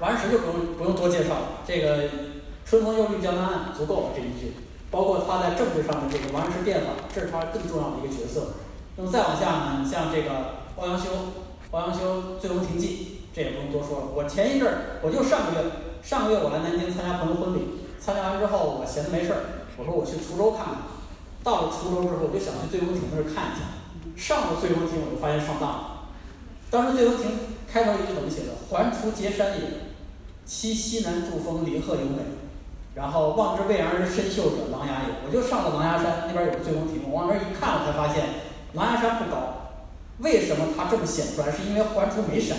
王安石就不用不用多介绍了，这个“春风又绿江南岸”足够了这一句。包括他在政治上的这个王安石变法，这是他更重要的一个角色。那么再往下呢，你像这个欧阳修，欧阳修《醉翁亭记》，这也不用多说了。我前一阵儿，我就上个月，上个月我来南京参加朋友婚礼，参加完之后我闲着没事儿，我说我去滁州看看。到了滁州之后，我就想去醉翁亭那儿看一下。上了醉翁亭，我就发现上当了。当时醉翁亭开头一句怎么写的？“环滁结山也，栖西南诸峰，林壑尤美。”然后望之蔚然而深秀者，琅琊也。我就上了琅琊山，那边有个醉翁亭，我往那儿一看，我才发现琅琊山不高。为什么它这么显出来？是因为环滁没山，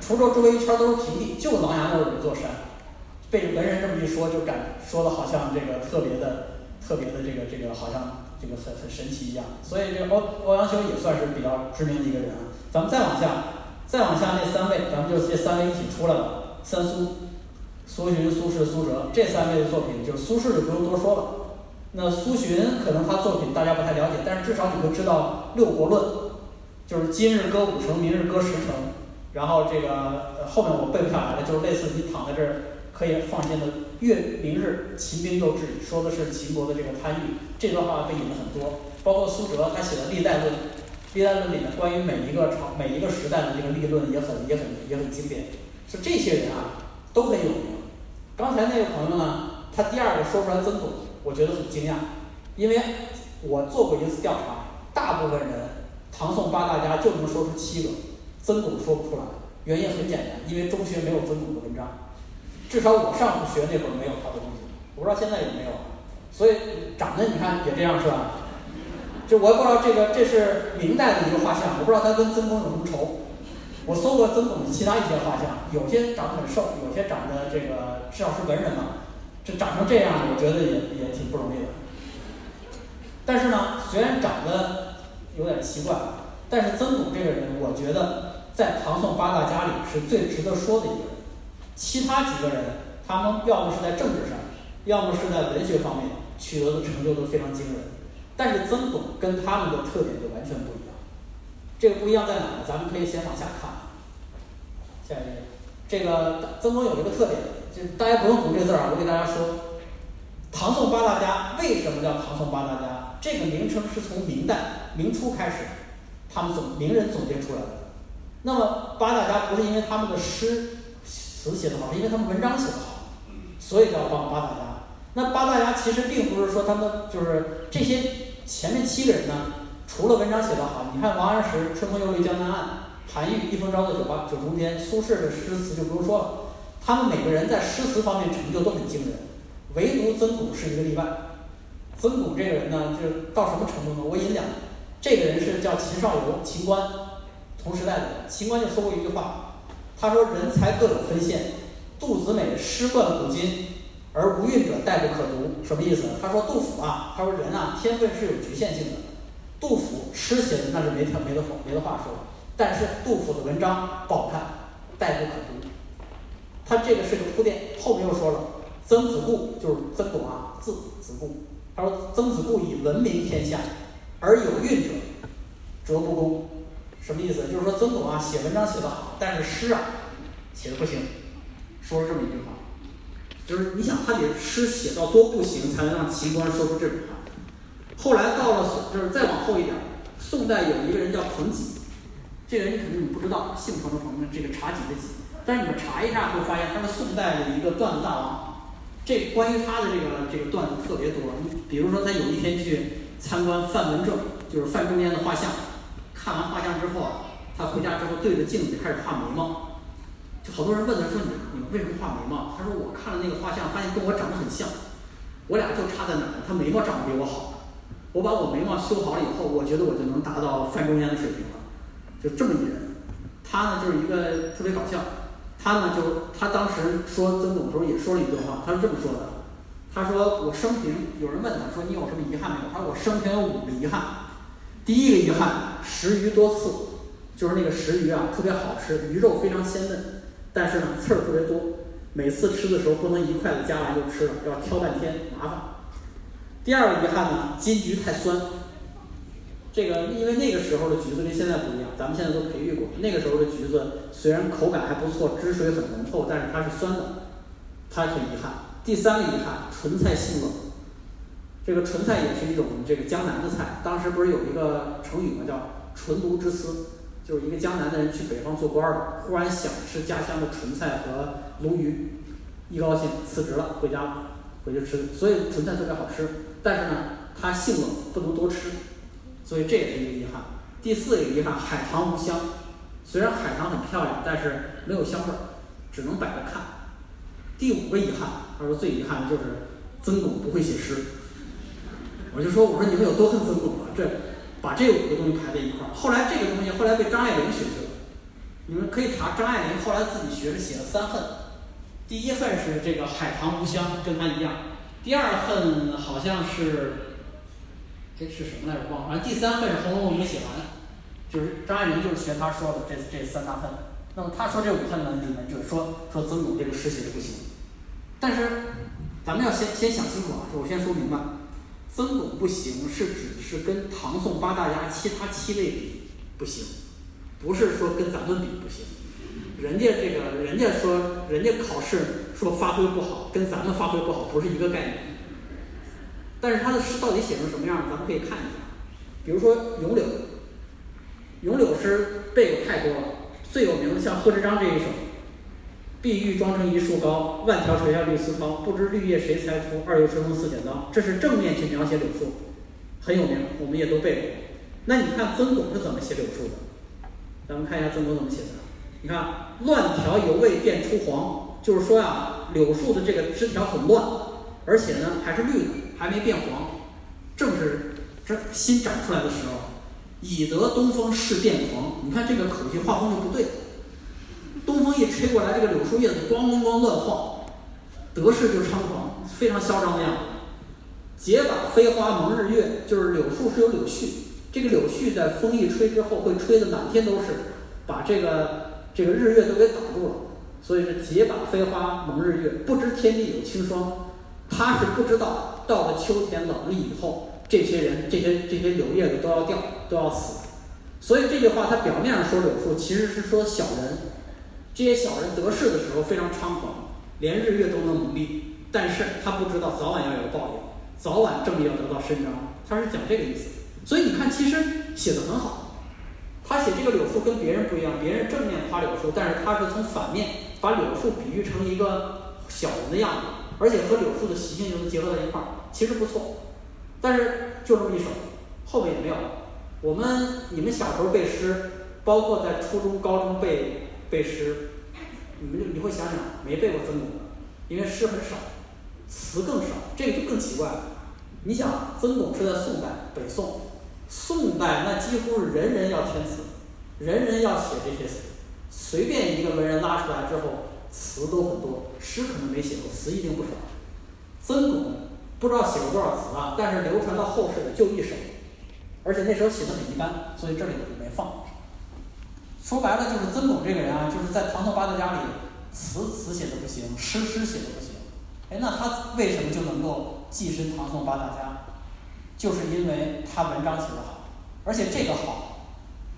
滁州周围一圈都是平地，就琅琊那儿有一座山。被文人这么一说，就感说的好像这个特别的、特别的这个这个好像这个很很神奇一样。所以这个欧欧阳修也算是比较知名的一个人。咱们再往下，再往下那三位，咱们就这三位一起出来了，三苏。苏洵、苏轼、苏辙这三位的作品，就是苏轼就不用多说了。那苏洵可能他作品大家不太了解，但是至少你会知道《六国论》，就是今日歌五城，明日歌十城。然后这个后面我背不下来了，就是类似你躺在这儿可以放心的“月明日秦兵又至”，说的是秦国的这个贪欲。这段话被引了很多，包括苏辙他写的《历代论》，《历代论》里面关于每一个朝、每一个时代的这个立论也很、也很、也很经典。是这些人啊，都很有名。刚才那个朋友呢，他第二个说出来曾巩，我觉得很惊讶，因为我做过一次调查，大部分人唐宋八大家就能说出七个，曾巩说不出来，原因很简单，因为中学没有曾巩的文章，至少我上学那会儿没有他的东西，我不知道现在有没有，所以长得你看也这样是吧？就我也不知道这个这是明代的一个画像，我不知道他跟曾巩有什么仇。我搜过曾巩的其他一些画像，有些长得很瘦，有些长得这个至少是文人嘛，这长成这样，我觉得也也挺不容易的。但是呢，虽然长得有点奇怪，但是曾巩这个人，我觉得在唐宋八大家里是最值得说的一个人。其他几个人，他们要么是在政治上，要么是在文学方面取得的成就都非常惊人，但是曾巩跟他们的特点就完全不一样。这个不一样在哪呢？咱们可以先往下看。下一页，这个曾巩有一个特点，就大家不用读这字儿啊，我给大家说，唐宋八大家为什么叫唐宋八大家？这个名称是从明代明初开始，他们总名人总结出来的。那么八大家不是因为他们的诗词写得好，是因为他们文章写得好，所以叫八八大家。那八大家其实并不是说他们就是这些前面七个人呢。除了文章写得好，你看王安石“春风又绿江南岸”，韩愈“一封朝作酒吧酒中天”，苏轼的诗词就不用说了。他们每个人在诗词方面成就都很惊人，唯独曾巩是一个例外。曾巩这个人呢，就到什么程度呢？我引两，这个人是叫秦少游，秦观，同时代的。秦观就说过一句话，他说：“人才各有分线，杜子美诗冠古今，而无韵者殆不可读。”什么意思？他说杜甫啊，他说人啊，天分是有局限性的。杜甫诗写的那是没条没得话没得话说，但是杜甫的文章不好看，代不可读。他这个是个铺垫，后面又说了，曾子固就是曾巩啊，字子固。他说曾子固以闻名天下，而有韵者，折不公。什么意思？就是说曾巩啊写文章写得好，但是诗啊写的不行。说了这么一句话，就是你想他得诗写到多不行，才能让秦观说出这种话。后来到了，就是再往后一点，宋代有一个人叫彭己，这个人你肯定你不知道，姓彭的彭，这个茶几的几。但是你们查一下会发现，他是宋代的一个段子大王。这关于他的这个这个段子特别多。比如说，他有一天去参观范文正，就是范仲淹的画像。看完画像之后，他回家之后对着镜子开始画眉毛。就好多人问他说：“你你为什么画眉毛？”他说：“我看了那个画像，发现跟我长得很像，我俩就差在哪儿？他眉毛长得比我好。”我把我眉毛修好了以后，我觉得我就能达到范仲淹的水平了，就这么一人。他呢就是一个特别搞笑，他呢就他当时说曾巩的时候也说了一段话，他是这么说的：他说我生平有人问他说你有什么遗憾没有？他说我生平有五个遗憾。第一个遗憾食鱼多刺，就是那个食鱼啊特别好吃，鱼肉非常鲜嫩，但是呢刺儿特别多，每次吃的时候不能一筷子夹完就吃了，要挑半天，麻烦。第二个遗憾呢，金桔太酸。这个因为那个时候的橘子跟现在不一样，咱们现在都培育过。那个时候的橘子虽然口感还不错，汁水很浓厚，但是它是酸的，它很遗憾。第三个遗憾，纯菜性冷。这个纯菜也是一种这个江南的菜，当时不是有一个成语吗？叫“纯炉之思”，就是一个江南的人去北方做官儿，忽然想吃家乡的纯菜和鲈鱼，一高兴辞职了，回家回去吃。所以纯菜特别好吃，但是呢，它性冷，不能多吃，所以这也是一个遗憾。第四个遗憾，海棠无香。虽然海棠很漂亮，但是没有香味儿，只能摆着看。第五个遗憾，他说最遗憾的就是曾巩不会写诗。我就说，我说你们有多恨曾巩啊？这把这五个东西排在一块儿。后来这个东西后来被张爱玲学去了。你们可以查张爱玲后来自己学着写了三恨。第一恨是这个海棠无香，跟他一样。第二恨好像是，这是什么来着？忘了。反正第三份是《红楼梦》没写完，就是张爱玲就是学他说的这这三大份。那么他说这五份呢，里面就是说说曾巩这个诗写的不行。但是咱们要先先想清楚啊，我先说明白。曾巩不行，是指的是跟唐宋八大家其他七位比不行，不是说跟咱们比不行。人家这个，人家说人家考试说发挥不好，跟咱们发挥不好不是一个概念。但是他的诗到底写成什么样，咱们可以看一下。比如说《咏柳》，《咏柳》诗背过太多了，最有名的像贺知章这一首。碧玉妆成一树高，万条垂下绿丝绦。不知绿叶谁裁出？二月春风似剪刀。这是正面去描写柳树，很有名，我们也都背过。那你看曾巩是怎么写柳树的？咱们看一下曾巩怎么写的。你看，乱条犹未变出黄，就是说啊，柳树的这个枝条很乱，而且呢还是绿的，还没变黄，正是这新长出来的时候。已得东风势变狂，你看这个口气画风就不对。东风一吹过来，这个柳树叶子咣咣咣乱晃，得势就猖狂，非常嚣张的样子。结把飞花蒙日月，就是柳树是有柳絮，这个柳絮在风一吹之后，会吹得满天都是，把这个这个日月都给挡住了。所以是结把飞花蒙日月，不知天地有清霜。他是不知道，到了秋天冷了以后，这些人这些这些柳叶子都要掉，都要死。所以这句话，他表面上说柳树，其实是说小人。这些小人得势的时候非常猖狂，连日月都能蒙蔽，但是他不知道早晚要有报应，早晚正义要得到伸张。他是讲这个意思。所以你看，其实写的很好。他写这个柳树跟别人不一样，别人正面夸柳树，但是他是从反面把柳树比喻成一个小人的样子，而且和柳树的习性又能结合在一块儿，其实不错。但是就这么一首，后面也没有。我们你们小时候背诗，包括在初中、高中背背诗。你们就你会想想，没背过曾巩的，因为诗很少，词更少，这个就更奇怪了。你想，曾巩是在宋代，北宋，宋代那几乎是人人要填词，人人要写这些词，随便一个文人拉出来之后，词都很多，诗可能没写过，词一定不少。曾巩不知道写过多少词啊，但是流传到后世的就一首，而且那时候写的很一般，所以这里我就没放。说白了就是曾巩这个人啊，就是在唐宋八大家里，词词写的不行，诗诗写的不行。哎，那他为什么就能够跻身唐宋八大家？就是因为他文章写得好，而且这个好，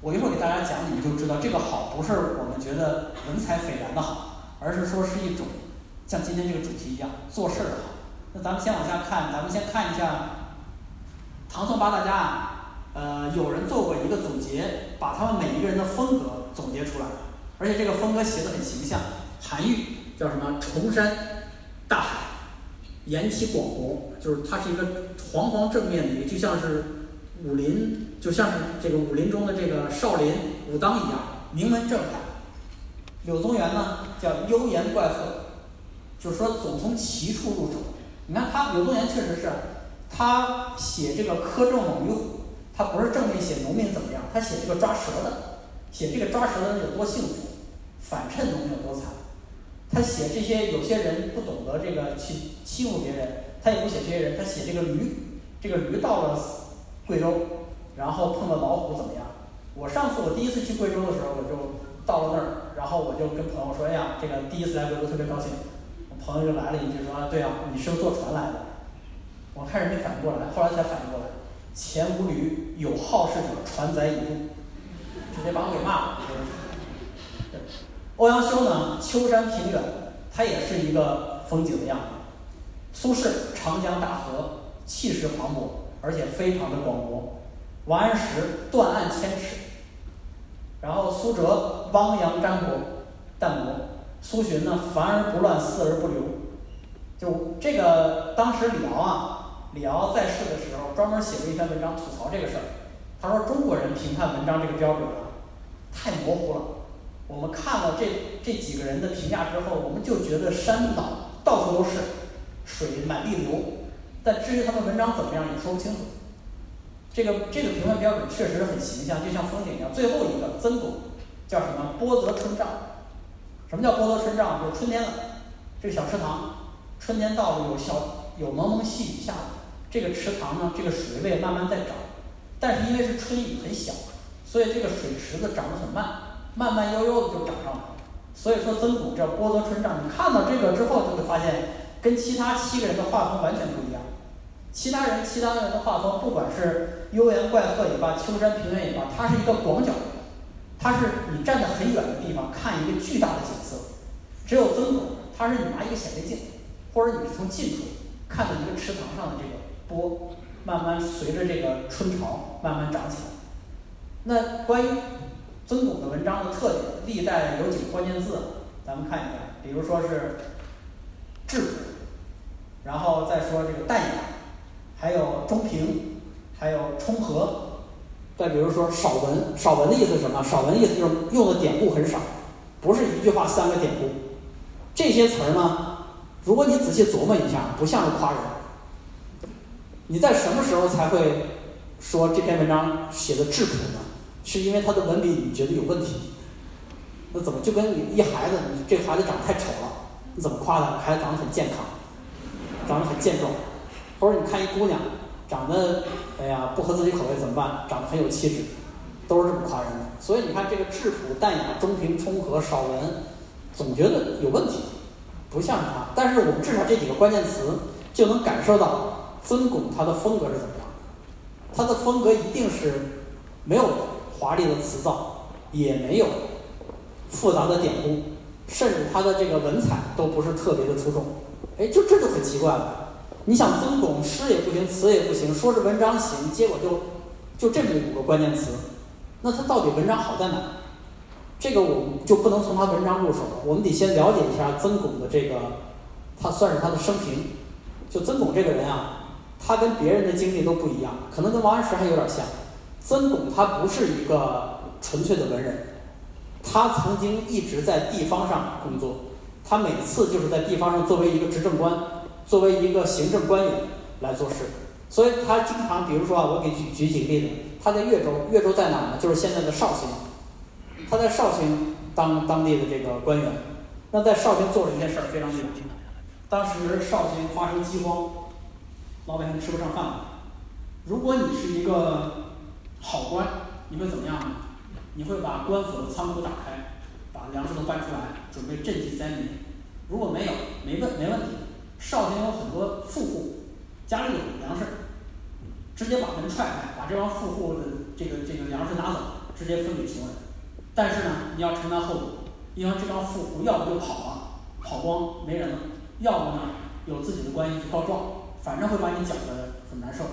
我一会儿给大家讲，你们就知道这个好不是我们觉得文采斐然的好，而是说是一种像今天这个主题一样做事儿的好。那咱们先往下看，咱们先看一下唐宋八大家啊。呃，有人做过一个总结，把他们每一个人的风格总结出来，而且这个风格写的很形象。韩愈叫什么？崇山大海，言其广博，就是他是一个煌煌正面的一个，就像是武林，就像是这个武林中的这个少林武当一样，名门正派。柳宗元呢，叫幽言怪鹤，就是说总从奇处入手。你看他柳宗元确实是，他写这个苛政猛于虎。他不是正面写农民怎么样，他写这个抓蛇的，写这个抓蛇的有多幸福，反衬农民有多惨。他写这些有些人不懂得这个去欺负别人，他也不写这些人，他写这个驴，这个驴到了贵州，然后碰到老虎怎么样？我上次我第一次去贵州的时候，我就到了那儿，然后我就跟朋友说：“哎呀，这个第一次来贵州特别高兴。”我朋友就来了一句说：“啊，对啊，你是不是坐船来的？”我开始没反应过来，后来才反应过来。前无驴，有好事者船载已度，直接把我给骂了。欧阳修呢，秋山平远，它也是一个风景的样子。苏轼长江大河，气势磅礴，而且非常的广博。王安石断岸千尺，然后苏辙汪洋毡博淡泊，苏洵呢凡而不乱，丝而不流。就这个当时李敖啊，李敖在世的时候专门写过一篇文章吐槽这个事儿。他说中国人评判文章这个标准啊，太模糊了。我们看了这这几个人的评价之后，我们就觉得山倒到处都是，水满地流，但至于他们文章怎么样，也说不清楚。这个这个评判标准确实很形象，就像风景一样。最后一个曾巩叫什么？波泽春涨。什么叫波泽春涨？就是春天了，这个小池塘，春天到了，有小有蒙蒙细雨下，这个池塘呢，这个水位慢慢在涨，但是因为是春雨很小，所以这个水池子涨得很慢。慢慢悠悠的就涨上来，所以说曾巩叫波泽春涨。你看到这个之后，就会发现跟其他七个人的画风完全不一样。其他人其他人的画风，不管是幽园怪鹤也罢，秋山平原也罢，它是一个广角，它是你站在很远的地方看一个巨大的景色。只有曾巩，他是你拿一个显微镜，或者你是从近处看到一个池塘上的这个波，慢慢随着这个春潮慢慢涨起来。那关于。曾巩的文章的特点，历代有几个关键字，咱们看一下，比如说是质朴，然后再说这个淡雅，还有中平，还有冲和，再比如说少文，少文的意思是什么？少文的意思就是用的典故很少，不是一句话三个典故。这些词儿呢，如果你仔细琢磨一下，不像是夸人。你在什么时候才会说这篇文章写的质朴呢？是因为他的文笔你觉得有问题，那怎么就跟你一孩子，你这孩子长得太丑了，你怎么夸他？孩子长得很健康，长得很健壮，或者你看一姑娘长得哎呀不合自己口味怎么办？长得很有气质，都是这么夸人的。所以你看这个质朴、淡雅、中平、冲和、少文，总觉得有问题，不像是他。但是我们至少这几个关键词就能感受到曾巩他的风格是怎么样，他的风格一定是没有。华丽的词藻，也没有复杂的典故，甚至他的这个文采都不是特别的出众。哎，就这就很奇怪了。你想曾巩诗也不行，词也不行，说是文章行，结果就就这么五个关键词，那他到底文章好在哪？这个我们就不能从他文章入手了，我们得先了解一下曾巩的这个，他算是他的生平。就曾巩这个人啊，他跟别人的经历都不一样，可能跟王安石还有点像。曾巩他不是一个纯粹的文人，他曾经一直在地方上工作，他每次就是在地方上作为一个执政官，作为一个行政官员来做事，所以他经常，比如说啊，我给举举几个例子，他在越州，越州在哪呢？就是现在的绍兴，他在绍兴当当地的这个官员，那在绍兴做了一件事儿非常厉害，当时绍兴发生饥荒，老百姓吃不上饭了，如果你是一个。好官，你会怎么样呢？你会把官府的仓库打开，把粮食都搬出来，准备赈济灾民。如果没有，没问没问题。绍兴有很多富户，家里有粮食，直接把门踹开，把这帮富户的这个这个粮食拿走，直接分给穷人。但是呢，你要承担后果，因为这帮富户要不就跑了，跑光没人了；要不呢，有自己的关系去告状，反正会把你搅得很难受。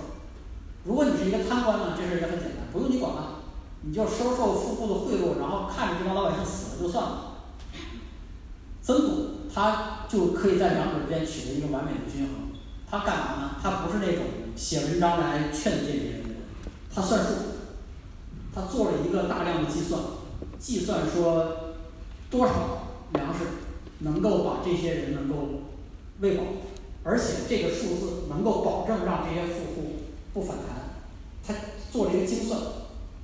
如果你是一个贪官呢，这事也很简单，不用你管了，你就收受富户的贿赂，然后看着这帮老百姓死了就算了。曾巩他就可以在两者之间取得一个完美的均衡。他干嘛呢？他不是那种写文章来劝诫别人的人，他算数，他做了一个大量的计算，计算说多少粮食能够把这些人能够喂饱，而且这个数字能够保证让这些富户。不反弹，他做了一个精算，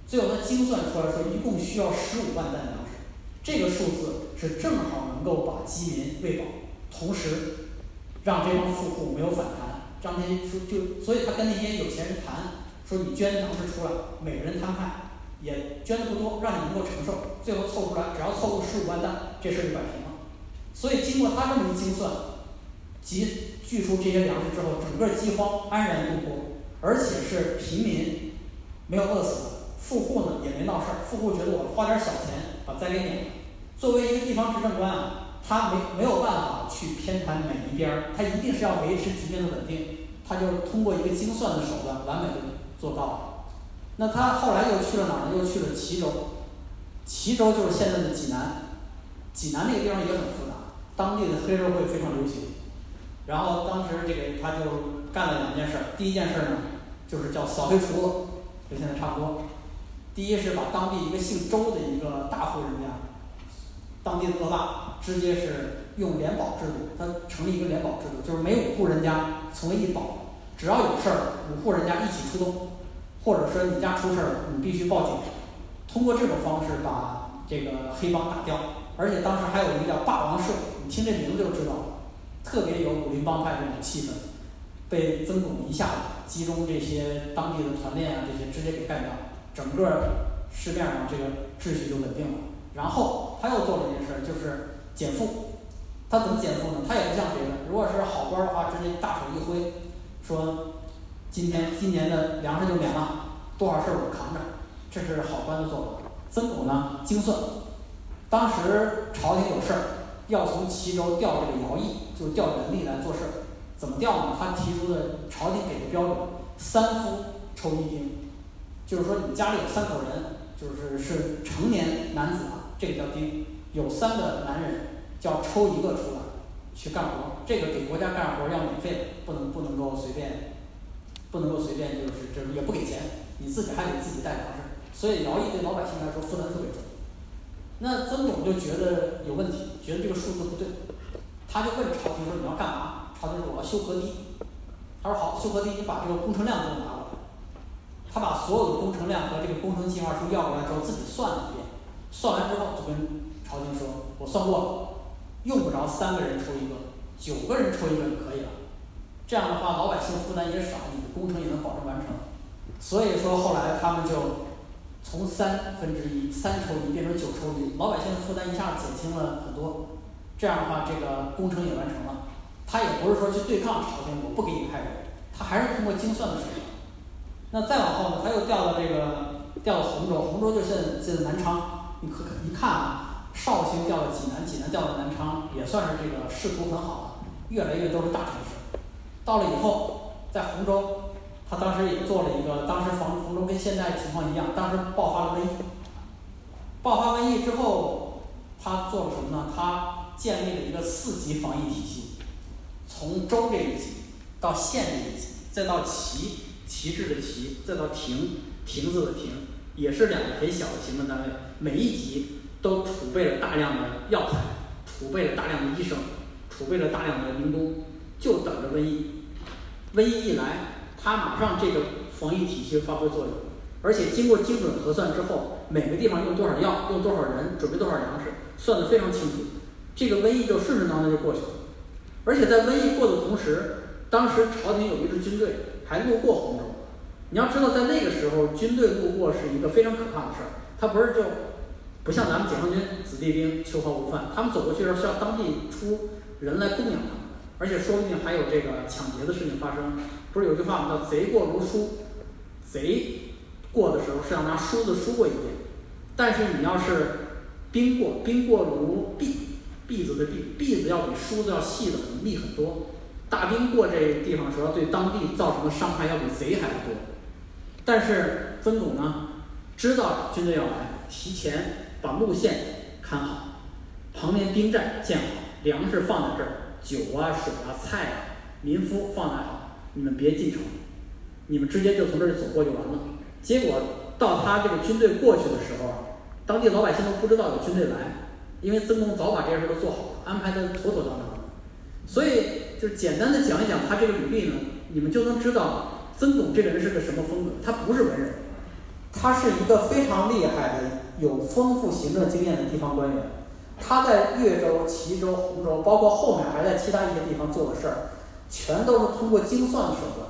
最后他精算出来说一共需要十五万担粮食，这个数字是正好能够把饥民喂饱，同时让这帮富户没有反弹。张天一说就，所以他跟那些有钱人谈，说你捐粮食出来，每个人摊派，也捐的不多，让你能够承受，最后凑出来，只要凑够十五万担，这事儿就摆平了。所以经过他这么一精算，集聚出这些粮食之后，整个饥荒安然度过。而且是平民没有饿死，富户呢也没闹事儿。富户觉得我花点小钱把灾给免了。作为一个地方执政官啊，他没没有办法去偏袒哪一边儿，他一定是要维持局面的稳定。他就通过一个精算的手段，完美的做到了。那他后来又去了哪儿呢？又去了齐州。齐州就是现在的济南。济南那个地方也很复杂，当地的黑社会非常流行。然后当时这个他就干了两件事，第一件事呢，就是叫扫黑除恶，跟现在差不多。第一是把当地一个姓周的一个大户人家，当地的恶霸，直接是用联保制度，他成立一个联保制度，就是每五户人家从一保，只要有事儿，五户人家一起出动，或者说你家出事儿，你必须报警，通过这种方式把这个黑帮打掉。而且当时还有一个叫霸王社，你听这名字就知道了，特别有武林帮派这种气氛。被曾巩一下子集中这些当地的团练啊，这些直接给干掉，整个市面上这个秩序就稳定了。然后他又做了一件事，就是减负。他怎么减负呢？他也不像别人，如果是好官的话，直接大手一挥，说今天今年的粮食就免了，多少事儿我扛着，这是好官的做法。曾巩呢，精算。当时朝廷有事儿，要从齐州调这个徭役，就调人力来做事儿。怎么调呢？他提出的朝廷给的标准，三夫抽一丁，就是说你家里有三口人，就是是成年男子啊，这个叫丁。有三个男人，叫抽一个出来去干活，这个给国家干活要免费的，不能不能够随便，不能够随便就是就是也不给钱，你自己还得自己带粮食，所以徭役对老百姓来说负担特别重。那曾巩就觉得有问题，觉得这个数字不对，他就问朝廷说：“你要干嘛？”朝廷说：“我要修河堤。”他说：“好，修河堤，你把这个工程量给我拿过来。”他把所有的工程量和这个工程计划书要过来之后，自己算了一遍，算完之后就跟朝廷说：“我算过了，用不着三个人抽一个，九个人抽一个就可以了。这样的话，老百姓负担也少，你的工程也能保证完成。”所以说，后来他们就。从三分之一三抽一变成九抽一，老百姓的负担一下减轻了很多。这样的话，这个工程也完成了。他也不是说去对抗朝廷，我不给你派人，他还是通过精算的手段。那再往后呢，他又调到这个调到洪州，洪州就现在现在南昌。你可一看啊，绍兴调到济南，济南调到南昌，也算是这个仕途很好了，越来越都是大城市。到了以后，在洪州。他当时也做了一个，当时杭杭州跟现在情况一样，当时爆发了瘟疫。爆发瘟疫之后，他做了什么呢？他建立了一个四级防疫体系，从州这一级到县这一级，再到旗旗帜的旗，再到亭亭子的亭，也是两个很小的行政单位。每一级都储备了大量的药材，储备了大量的医生，储备了大量的民工，就等着瘟疫。瘟疫一来。他马上这个防疫体系发挥作用，而且经过精准核算之后，每个地方用多少药，用多少人，准备多少粮食，算得非常清楚。这个瘟疫就顺顺当当就过去了。而且在瘟疫过的同时，当时朝廷有一支军队还路过洪州。你要知道，在那个时候，军队路过是一个非常可怕的事儿。他不是就不像咱们解放军子弟兵秋毫无犯，他们走过去的时候需要当地出人来供养他们，而且说不定还有这个抢劫的事情发生。不是有句话吗？叫“贼过如书”，贼过的时候是要拿梳子梳过一遍，但是你要是兵过，兵过如篦，篦子的篦，篦子要比梳子要细的很，密很多。大兵过这地方的时候，对当地造成的伤害要比贼还要多。但是曾巩呢，知道军队要来，提前把路线看好，旁边兵站建好，粮食放在这儿，酒啊、水啊、菜啊，民夫放在好。你们别进城，你们直接就从这儿走过就完了。结果到他这个军队过去的时候，当地老百姓都不知道有军队来，因为曾巩早把这些事都做好了，安排的妥妥当当的。所以就是简单的讲一讲他这个履历呢，你们就能知道曾巩这个人是个什么风格。他不是文人，他是一个非常厉害的、有丰富行政经验的地方官员。他在越州、齐州、洪州，包括后面还在其他一些地方做的事儿。全都是通过精算的手段，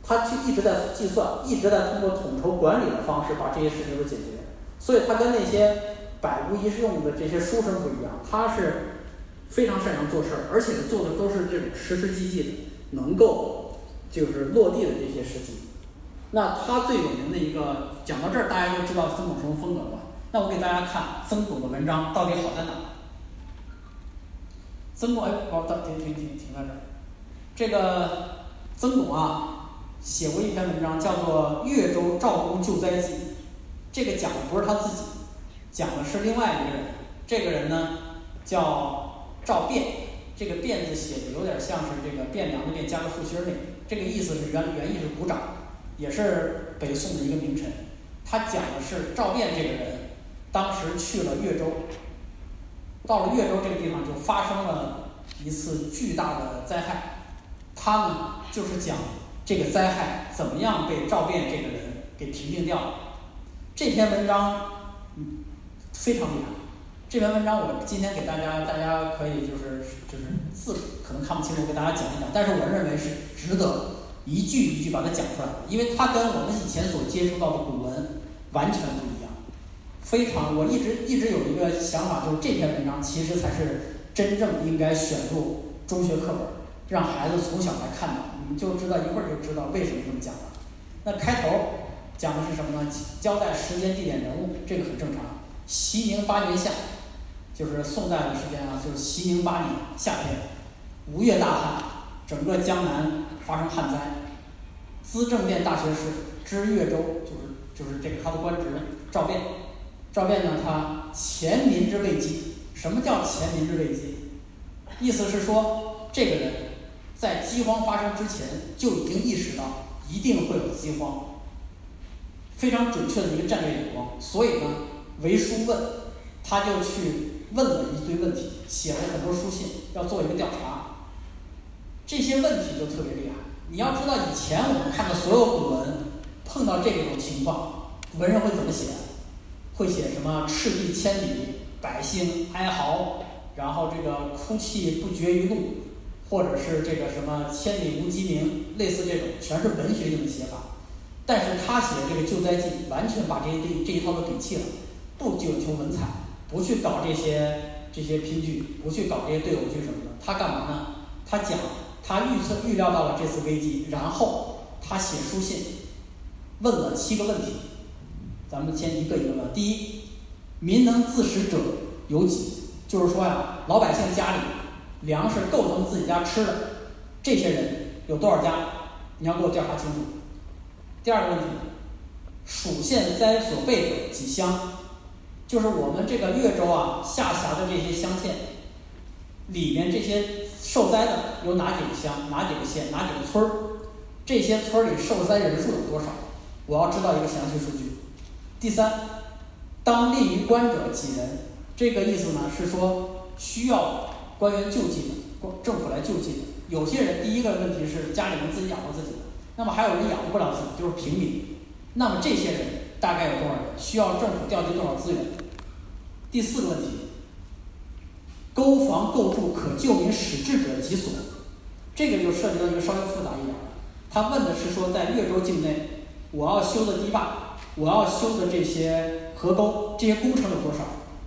他去一直在计算，一直在通过统筹管理的方式把这些事情都解决。所以他跟那些百无一用的这些书生不一样，他是非常擅长做事儿，而且做的都是这种实实际际的，能够就是落地的这些事情。那他最有名的一个，讲到这儿，大家都知道曾巩什么风格吧？那我给大家看曾巩的文章到底好在哪？曾巩，哎，好，停停停停在这儿。这个曾巩啊，写过一篇文章，叫做《越州赵公救灾记》。这个讲的不是他自己，讲的是另外一个人。这个人呢，叫赵卞。这个“卞”字写的有点像是这个汴梁的“汴”加个竖心儿那个。这个意思是原原意是鼓掌。也是北宋的一个名臣，他讲的是赵卞这个人，当时去了越州，到了越州这个地方就发生了一次巨大的灾害，他呢就是讲这个灾害怎么样被赵卞这个人给平定掉。这篇文章嗯非常厉害，这篇文章我今天给大家，大家可以就是就是字可能看不清楚，我给大家讲一讲，但是我认为是值得。一句一句把它讲出来，因为它跟我们以前所接触到的古文完全不一样，非常。我一直一直有一个想法，就是这篇文章其实才是真正应该选入中学课本，让孩子从小来看到，你们就知道一会儿就知道为什么这么讲了。那开头讲的是什么呢？交代时间、地点、人物，这个很正常。熙宁八年夏，就是宋代的时间啊，就是熙宁八年夏天，吴越大旱，整个江南。发生旱灾，资政殿大学士知越州，就是就是这个他的官职赵卞，赵卞呢，他前民之危机，什么叫前民之危机？意思是说，这个人在饥荒发生之前就已经意识到一定会有饥荒，非常准确的一个战略眼光，所以呢，为书问，他就去问了一堆问题，写了很多书信，要做一个调查。这些问题就特别厉害。你要知道，以前我们看的所有古文，碰到这种情况，文人会怎么写？会写什么“赤壁千里，百姓哀嚎”，然后这个“哭泣不绝于路”，或者是这个什么“千里无鸡鸣”，类似这种，全是文学性的写法。但是他写的这个救灾记，完全把这这这一套都摒弃了，不讲求文采，不去搞这些这些拼句，不去搞这些对偶句什么的。他干嘛呢？他讲。他预测预料到了这次危机，然后他写书信，问了七个问题，咱们先一个一个问。第一，民能自食者有几？就是说呀，老百姓家里粮食够他们自己家吃的，这些人有多少家？你要给我调查清楚。第二个问题，属县灾所备的几乡？就是我们这个越州啊下辖的这些乡县里面这些。受灾的有哪几个乡、哪几个县、哪几个村儿？这些村儿里受灾人数有多少？我要知道一个详细数据。第三，当立于官者几人？这个意思呢是说需要官员救济的，官政府来救济的。有些人第一个问题是家里人自己养活自己，那么还有人养活不了自己，就是平民。那么这些人大概有多少人？需要政府调集多少资源？第四个问题。沟房构筑可救民使治者几所？这个就涉及到一个稍微复杂一点的。他问的是说，在越州境内，我要修的堤坝，我要修的这些河沟，这些工程有多少？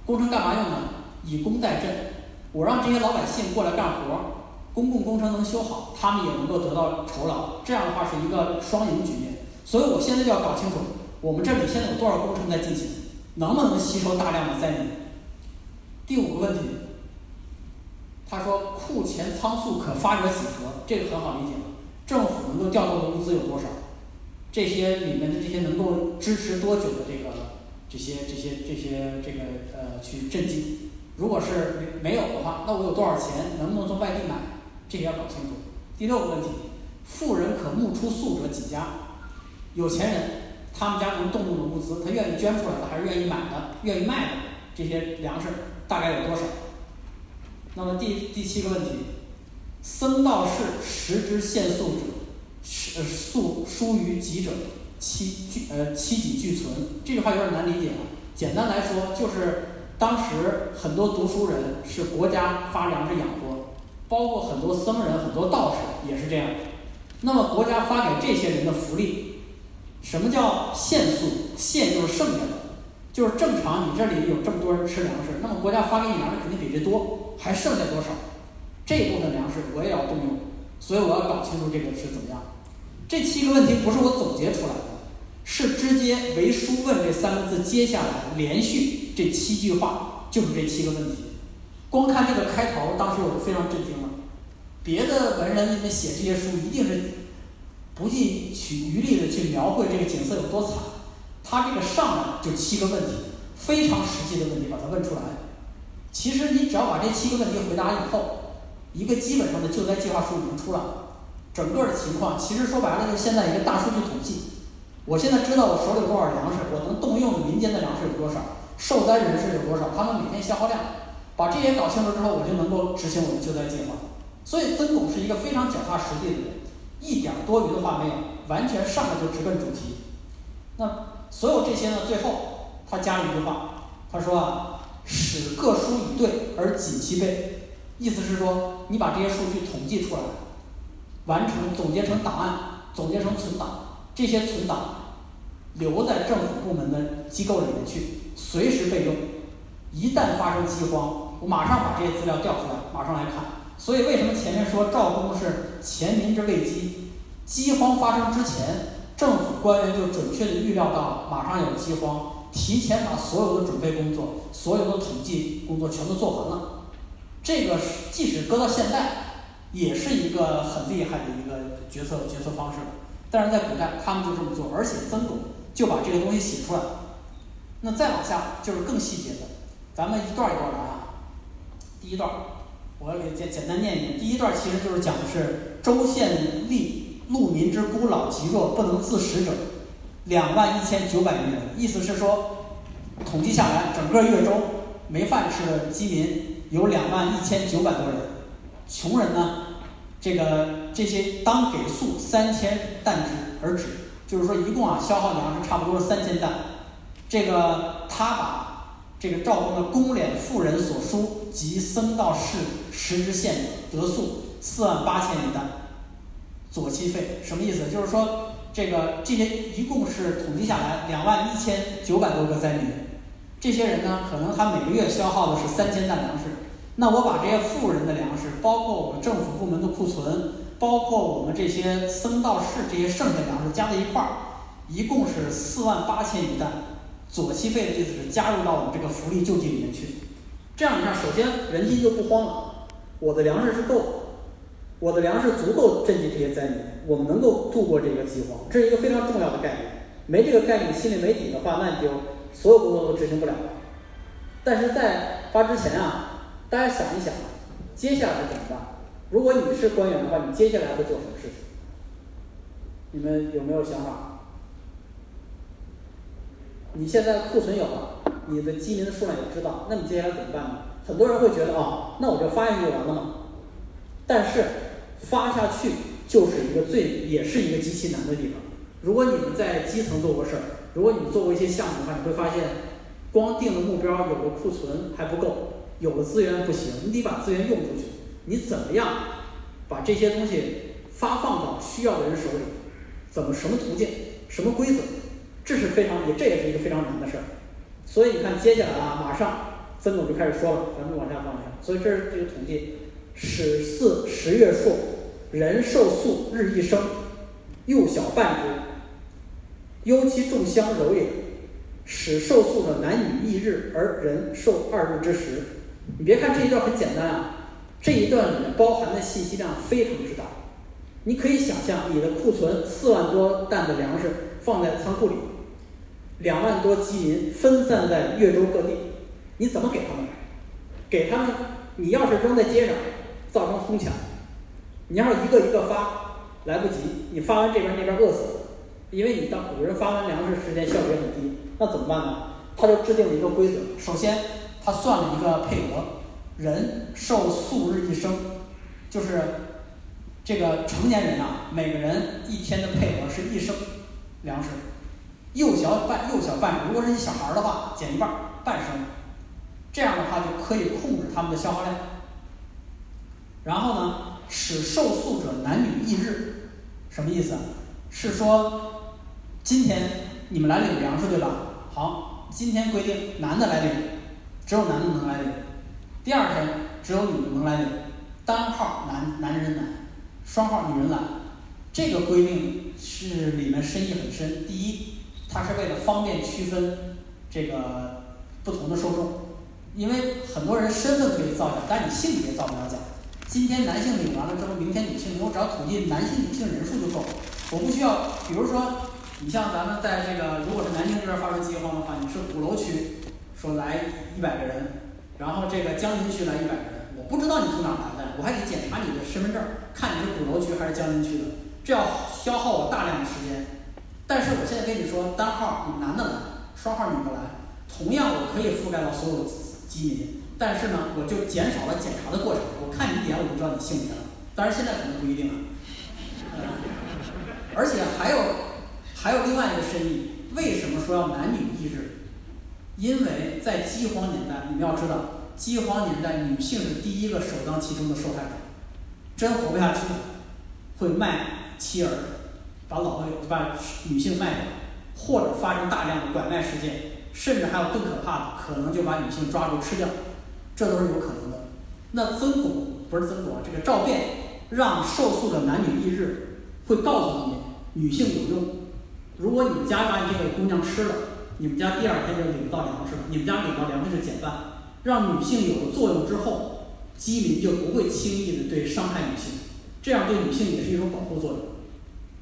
工程干嘛用呢？以工代赈。我让这些老百姓过来干活，公共工程能修好，他们也能够得到酬劳。这样的话是一个双赢局面。所以我现在就要搞清楚，我们这里现在有多少工程在进行，能不能吸收大量的灾民？第五个问题。他说：“库钱仓促可发者几何？这个很好理解。政府能够调动的物资有多少？这些里面的这些能够支持多久的这个这些这些这些这个呃去赈济？如果是没有的话，那我有多少钱？能不能从外地买？这个要搞清楚。第六个问题：富人可募出粟者几家？有钱人他们家能动用的物资，他愿意捐出来的还是愿意买的、愿意卖的这些粮食大概有多少？”那么第第七个问题，僧道士食之限粟者，食粟疏于己者，其俱呃其己俱存。这句话有点难理解啊。简单来说，就是当时很多读书人是国家发粮食养活，包括很多僧人、很多道士也是这样。那么国家发给这些人的福利，什么叫限粟？限就是剩下的，就是正常你这里有这么多人吃粮食，那么国家发给你粮食肯定比这多。还剩下多少？这部分粮食我也要动用，所以我要搞清楚这个是怎么样。这七个问题不是我总结出来的，是直接为书问这三个字接下来连续这七句话就是这七个问题。光看这个开头，当时我就非常震惊了。别的文人们写这些书一定是不计取余力的去描绘这个景色有多惨，他这个上来就七个问题，非常实际的问题把它问出来。其实你只要把这七个问题回答以后，一个基本上的救灾计划书已经出了。整个的情况其实说白了就是现在一个大数据统计。我现在知道我手里有多少粮食，我能动用民间的粮食有多少，受灾人士有多少，他们每天消耗量，把这些搞清楚之后，我就能够执行我的救灾计划。所以曾巩是一个非常脚踏实地的人，一点多余的话没有，完全上来就直奔主题。那所有这些呢，最后他加了一句话，他说啊，使各书以对而谨其备，意思是说你把这些数据统计出来。完成总结成档案，总结成存档，这些存档留在政府部门的机构里面去，随时备用。一旦发生饥荒，我马上把这些资料调出来，马上来看。所以为什么前面说赵公是前民之未饥？饥荒发生之前，政府官员就准确的预料到马上有饥荒，提前把所有的准备工作、所有的统计工作全都做完了。这个是即使搁到现在。也是一个很厉害的一个决策决策方式，但是在古代他们就这么做，而且曾巩就把这个东西写出来。那再往下就是更细节的，咱们一段一段来啊。第一段，我给简简单念一念。第一段其实就是讲的是州县吏路民之孤老疾弱不能自食者，两万一千九百余人。意思是说，统计下来，整个越州没饭吃的饥民有两万一千九百多人。穷人呢，这个这些当给粟三千担之而止，就是说一共啊消耗粮食差不多是三千担。这个他把这个赵公的公敛富人所书及僧道士食之县得粟四万八千余担，左期费什么意思？就是说这个这些一共是统计下来两万一千九百多个灾民，这些人呢，可能他每个月消耗的是三千担粮食。那我把这些富人的粮食，包括我们政府部门的库存，包括我们这些僧道士这些剩下粮食加在一块儿，一共是四万八千余担。左期费的意思是加入到我们这个福利救济里面去。这样你看，首先人心就不慌了，我的粮食是够，我的粮食足够赈济这些灾民，我们能够度过这个饥荒，这是一个非常重要的概念。没这个概念，心里没底的话，那你就所有工作都执行不了了。但是在发之前啊。大家想一想，接下来怎么办？如果你是官员的话，你接下来会做什么事情？你们有没有想法？你现在库存有了，你的饥民的数量也知道，那你接下来怎么办呢？很多人会觉得啊，那我就发下去就完了嘛。但是发下去就是一个最，也是一个极其难的地方。如果你们在基层做过事儿，如果你们做过一些项目的话，你会发现，光定的目标有个库存还不够。有了资源不行，你得把资源用出去。你怎么样把这些东西发放到需要的人手里？怎么什么途径？什么规则？这是非常也这也是一个非常难的事儿。所以你看，接下来啊，马上曾总就开始说了，咱们往下放一下。所以这是这个统计：始四十月朔，人受粟日一升，幼小半之，忧其重香柔也。使受粟的男女一日，而人受二日之时。你别看这一段很简单啊，这一段里面包含的信息量非常之大。你可以想象，你的库存四万多担的粮食放在仓库里，两万多饥民分散在越州各地，你怎么给他们？给他们，你要是扔在街上，造成哄抢；你要是一个一个发，来不及，你发完这边那边饿死，因为你当古人发完粮食时间效率很低，那怎么办呢？他就制定了一个规则，首先。他算了一个配额，人受粟日一升，就是这个成年人啊，每个人一天的配额是一升粮食，幼小半幼小半，如果是你小孩的话，减一半半升，这样的话就可以控制他们的消耗量。然后呢，使受粟者男女一日，什么意思？是说今天你们来领粮食对吧？好，今天规定男的来领。只有男的能来领，第二天只有女的能来领，单号男男人来，双号女人来。这个规定是里面深意很深。第一，它是为了方便区分这个不同的受众，因为很多人身份可以造假，但你性别造不了假。今天男性领完了之后，明天女性领，我只要统计男性、女性人数就够，我不需要，比如说。你像咱们在这个，如果是南京这边发生饥荒的话，你是鼓楼区说来一百个人，然后这个江宁区来一百个人，我不知道你从哪来的，我还得检查你的身份证，看你是鼓楼区还是江宁区的，这要消耗我大量的时间。但是我现在跟你说，单号你男的来，双号女的来，同样我可以覆盖到所有居民，但是呢，我就减少了检查的过程，我看你一眼我就知道你性别了。当然现在可能不一定了，而且还有。还有另外一个深意，为什么说要男女一致？因为在饥荒年代，你们要知道，饥荒年代女性是第一个首当其冲的受害者，真活不下去了，会卖妻儿，把老婆把女性卖掉，或者发生大量的拐卖事件，甚至还有更可怕的，可能就把女性抓住吃掉，这都是有可能的。那曾巩不是曾巩啊，这个赵变让受诉的男女异日，会告诉你女性有用。如果你们家把你这个姑娘吃了，你们家第二天就领不到粮食了。你们家领到粮食就减半，让女性有了作用之后，饥民就不会轻易的对伤害女性，这样对女性也是一种保护作用。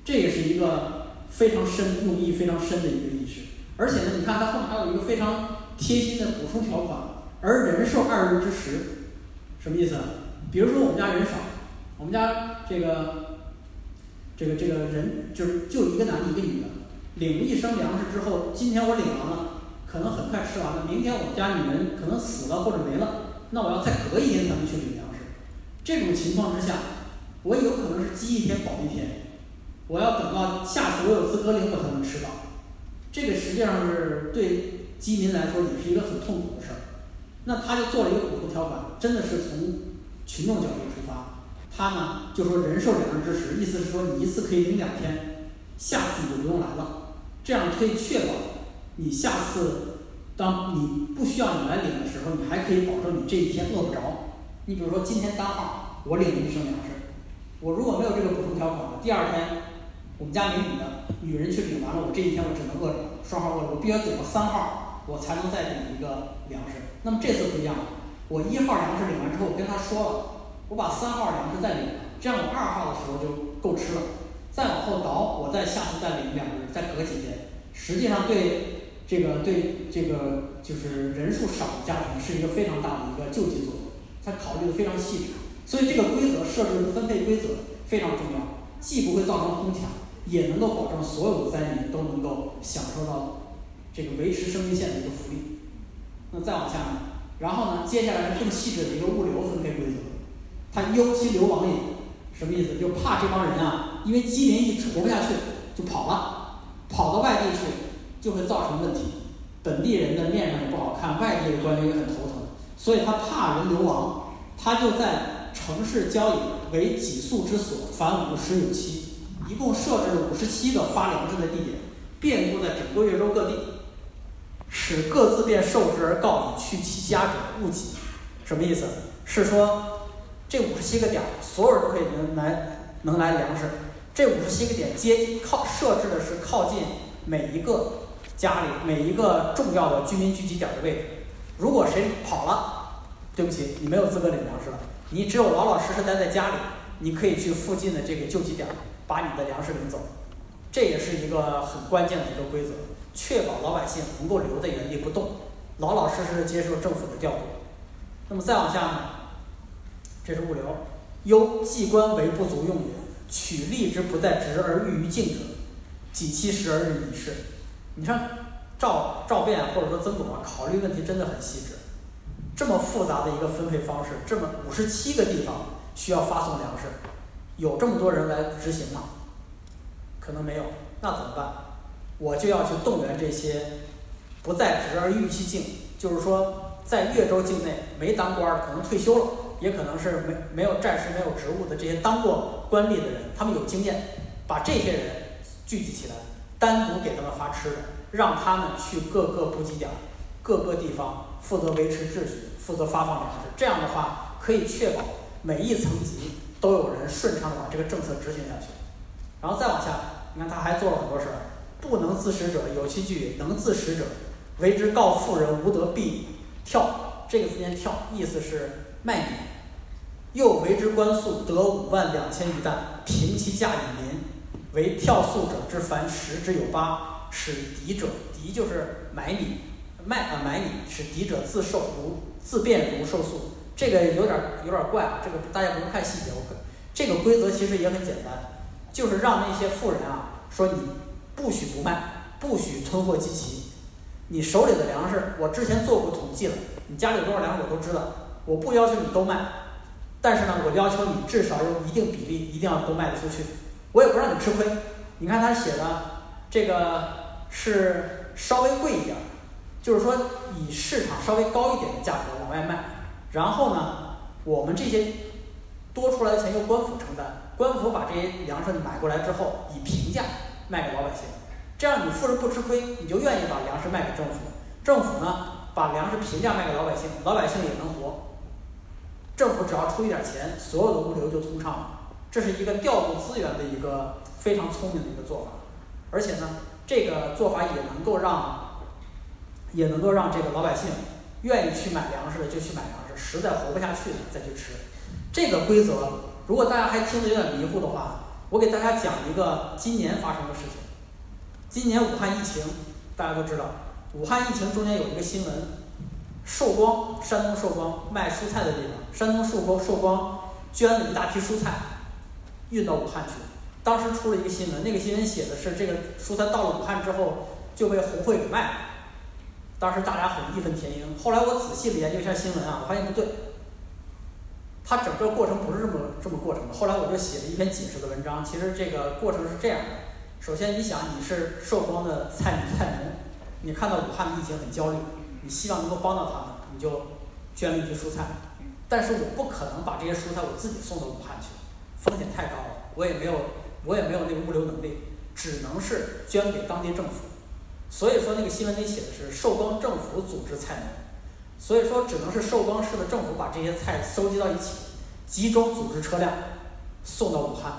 这也是一个非常深用意非常深的一个意识。而且呢，你看它后面还有一个非常贴心的补充条款，而人寿二日之时，什么意思？比如说我们家人少，我们家这个这个这个人就是就一个男的，一个女的。领了一升粮食之后，今天我领完了，可能很快吃完了。明天我们家女人可能死了或者没了，那我要再隔一天才能去领粮食。这种情况之下，我有可能是积一天饱一天，我要等到下次我有资格领我才能吃到。这个实际上是对饥民来说也是一个很痛苦的事儿。那他就做了一个补充条款，真的是从群众角度出发，他呢就说人寿两日之时，意思是说你一次可以领两天，下次你就不用来了。这样可以确保你下次当你不需要你来领的时候，你还可以保证你这一天饿不着。你比如说今天单号我领了一升粮食，我如果没有这个补充条款第二天我们家没女的女人去领完了，我这一天我只能饿着，双号饿着，我必须要等到三号我才能再领一个粮食。那么这次不一样，我一号粮食领完之后，跟他说了，我把三号粮食再领，这样我二号的时候就够吃了。再往后倒，我再下次再领两个人，再隔几天，实际上对这个对这个就是人数少的家庭是一个非常大的一个救济作用，他考虑的非常细致，所以这个规则设置的分配规则非常重要，既不会造成哄抢，也能够保证所有的灾民都能够享受到这个维持生命线的一个福利。那再往下呢，然后呢，接下来是更细致的一个物流分配规则，它忧其流亡也。什么意思？就怕这帮人啊，因为饥民一直活不下去就跑了，跑到外地去就会造成问题，本地人的面上也不好看，外地的官员也很头疼，所以他怕人流亡，他就在城市郊野为给宿之所，凡五十有七，一共设置了五十七个发粮食的地点，遍布在整个越州各地，使各自便受之而告以去其家者勿己。什么意思？是说。这五十七个点，所有人都可以能来能来粮食。这五十七个点接靠设置的是靠近每一个家里每一个重要的居民聚集点的位置。如果谁跑了，对不起，你没有资格领粮食了。你只有老老实实待在家里，你可以去附近的这个救济点把你的粮食领走。这也是一个很关键的一个规则，确保老百姓能够留在原地不动，老老实实的接受政府的调度。那么再往下呢？这是物流，忧计官为不足用也，取利之不在职而欲于境者，己其时而日已逝。你看赵赵卞或者说曾巩啊，考虑问题真的很细致。这么复杂的一个分配方式，这么五十七个地方需要发送粮食，有这么多人来执行吗？可能没有，那怎么办？我就要去动员这些不在职而欲其境，就是说在越州境内没当官的，可能退休了。也可能是没没有暂时没有职务的这些当过官吏的人，他们有经验，把这些人聚集起来，单独给他们发吃的，让他们去各个补给点、各个地方负责维持秩序，负责发放粮食。这样的话，可以确保每一层级都有人顺畅的把这个政策执行下去。然后再往下，你看他还做了很多事儿。不能自食者有其句能自食者，为之告妇人无得必跳。这个字念跳，意思是卖米。又为之官粟得五万两千余担，平其价以民。为跳粟者之凡十之有八，使敌者敌就是买米卖啊买米，使敌者自受如自变如受粟。这个有点有点怪啊，这个大家不用看细节。我这个规则其实也很简单，就是让那些富人啊说你。不许不卖，不许囤货积奇。你手里的粮食，我之前做过统计了，你家里有多少粮食我都知道。我不要求你都卖，但是呢，我要求你至少有一定比例，一定要都卖得出去。我也不让你吃亏。你看他写的这个是稍微贵一点，就是说以市场稍微高一点的价格往外卖。然后呢，我们这些多出来的钱由官府承担，官府把这些粮食买过来之后，以平价。卖给老百姓，这样你富人不吃亏，你就愿意把粮食卖给政府。政府呢，把粮食平价卖给老百姓，老百姓也能活。政府只要出一点钱，所有的物流就通畅了。这是一个调度资源的一个非常聪明的一个做法，而且呢，这个做法也能够让，也能够让这个老百姓愿意去买粮食的就去买粮食，实在活不下去的再去吃。这个规则，如果大家还听得有点迷糊的话。我给大家讲一个今年发生的事情。今年武汉疫情，大家都知道，武汉疫情中间有一个新闻，寿光，山东寿光卖蔬菜的地方，山东寿光寿光捐了一大批蔬菜，运到武汉去。当时出了一个新闻，那个新闻写的是这个蔬菜到了武汉之后就被红会给卖了。当时大家很义愤填膺。后来我仔细的研究一下新闻啊，我发现不对。它整个过程不是这么这么过程的。后来我就写了一篇解释的文章。其实这个过程是这样的：首先，你想你是寿光的菜米菜农，你看到武汉的疫情很焦虑，你希望能够帮到他们，你就捐了一批蔬菜。但是我不可能把这些蔬菜我自己送到武汉去，风险太高了，我也没有我也没有那个物流能力，只能是捐给当地政府。所以说那个新闻里写的是寿光政府组织菜农。所以说，只能是寿光市的政府把这些菜收集到一起，集中组织车辆送到武汉。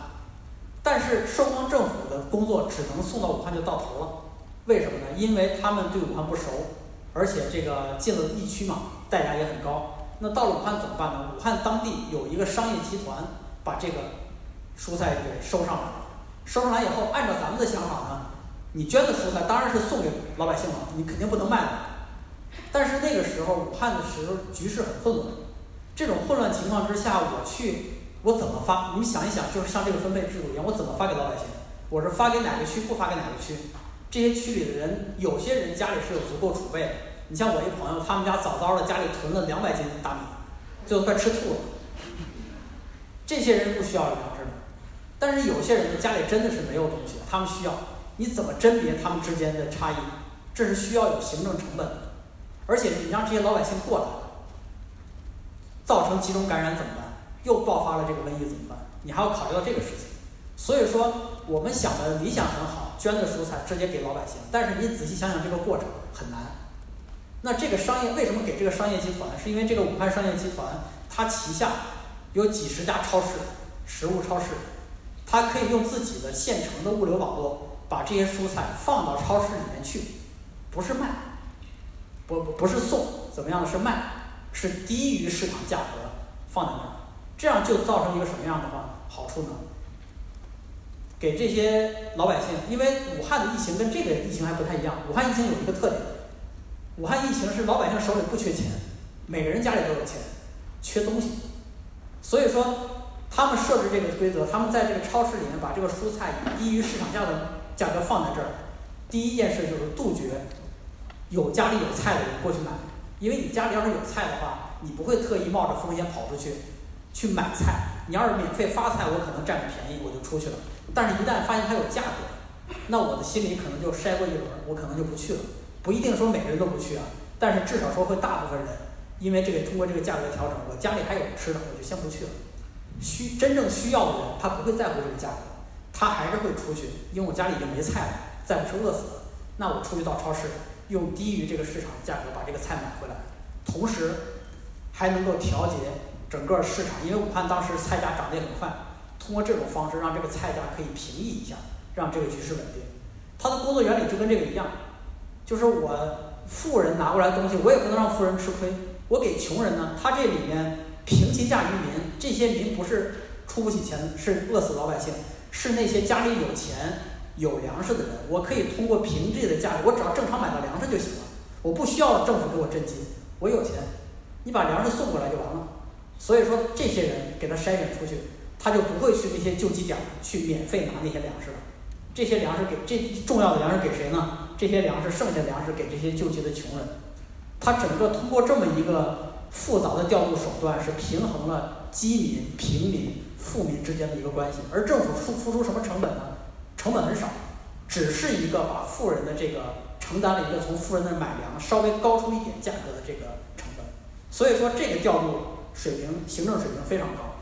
但是寿光政府的工作只能送到武汉就到头了，为什么呢？因为他们对武汉不熟，而且这个进了疫区嘛，代价也很高。那到了武汉怎么办呢？武汉当地有一个商业集团把这个蔬菜给收上来。收上来以后，按照咱们的想法呢，你捐的蔬菜当然是送给老百姓了，你肯定不能卖了。但是那个时候，武汉的时候局势很混乱。这种混乱情况之下，我去，我怎么发？你们想一想，就是像这个分配制度一样，我怎么发给老百姓？我是发给哪个区，不发给哪个区？这些区里的人，有些人家里是有足够储备的。你像我一朋友，他们家早早的家里囤了两百斤大米，最后快吃吐了。这些人不需要粮食的，但是有些人家里真的是没有东西，他们需要。你怎么甄别他们之间的差异？这是需要有行政成本的。而且你让这些老百姓过来，造成集中感染怎么办？又爆发了这个瘟疫怎么办？你还要考虑到这个事情。所以说，我们想的理想很好，捐的蔬菜直接给老百姓。但是你仔细想想这个过程很难。那这个商业为什么给这个商业集团？是因为这个武汉商业集团它旗下有几十家超市、食物超市，它可以用自己的现成的物流网络把这些蔬菜放到超市里面去，不是卖。不不是送，怎么样的是卖，是低于市场价格放在那儿，这样就造成一个什么样的话好处呢？给这些老百姓，因为武汉的疫情跟这个疫情还不太一样，武汉疫情有一个特点，武汉疫情是老百姓手里不缺钱，每个人家里都有钱，缺东西，所以说他们设置这个规则，他们在这个超市里面把这个蔬菜以低于市场价的价格放在这儿，第一件事就是杜绝。有家里有菜的人过去买，因为你家里要是有菜的话，你不会特意冒着风险跑出去去买菜。你要是免费发菜，我可能占个便宜，我就出去了。但是，一旦发现它有价格，那我的心里可能就筛过一轮，我可能就不去了。不一定说每个人都不去啊，但是至少说会大部分人，因为这个通过这个价格调整，我家里还有吃的，我就先不去了。需真正需要的人，他不会在乎这个价格，他还是会出去，因为我家里已经没菜了，再不是饿死了。那我出去到超市。用低于这个市场价格把这个菜买回来，同时还能够调节整个市场，因为武汉当时菜价涨得也很快，通过这种方式让这个菜价可以平抑一下，让这个局势稳定。他的工作原理就跟这个一样，就是我富人拿过来东西，我也不能让富人吃亏。我给穷人呢，他这里面平其价于民，这些民不是出不起钱，是饿死老百姓，是那些家里有钱有粮食的人。我可以通过平这的价格，我只要正常买到粮食就行了，我不需要政府给我赈济，我有钱，你把粮食送过来就完了。所以说，这些人给他筛选出去，他就不会去那些救济点去免费拿那些粮食了。这些粮食给这重要的粮食给谁呢？这些粮食剩下粮食给这些救济的穷人。他整个通过这么一个复杂的调度手段，是平衡了饥民、平民、富民之间的一个关系。而政府付付出什么成本呢？成本很少，只是一个把富人的这个承担了一个从富人那儿买粮稍微高出一点价格的这个成本。所以说这个调度水平、行政水平非常高。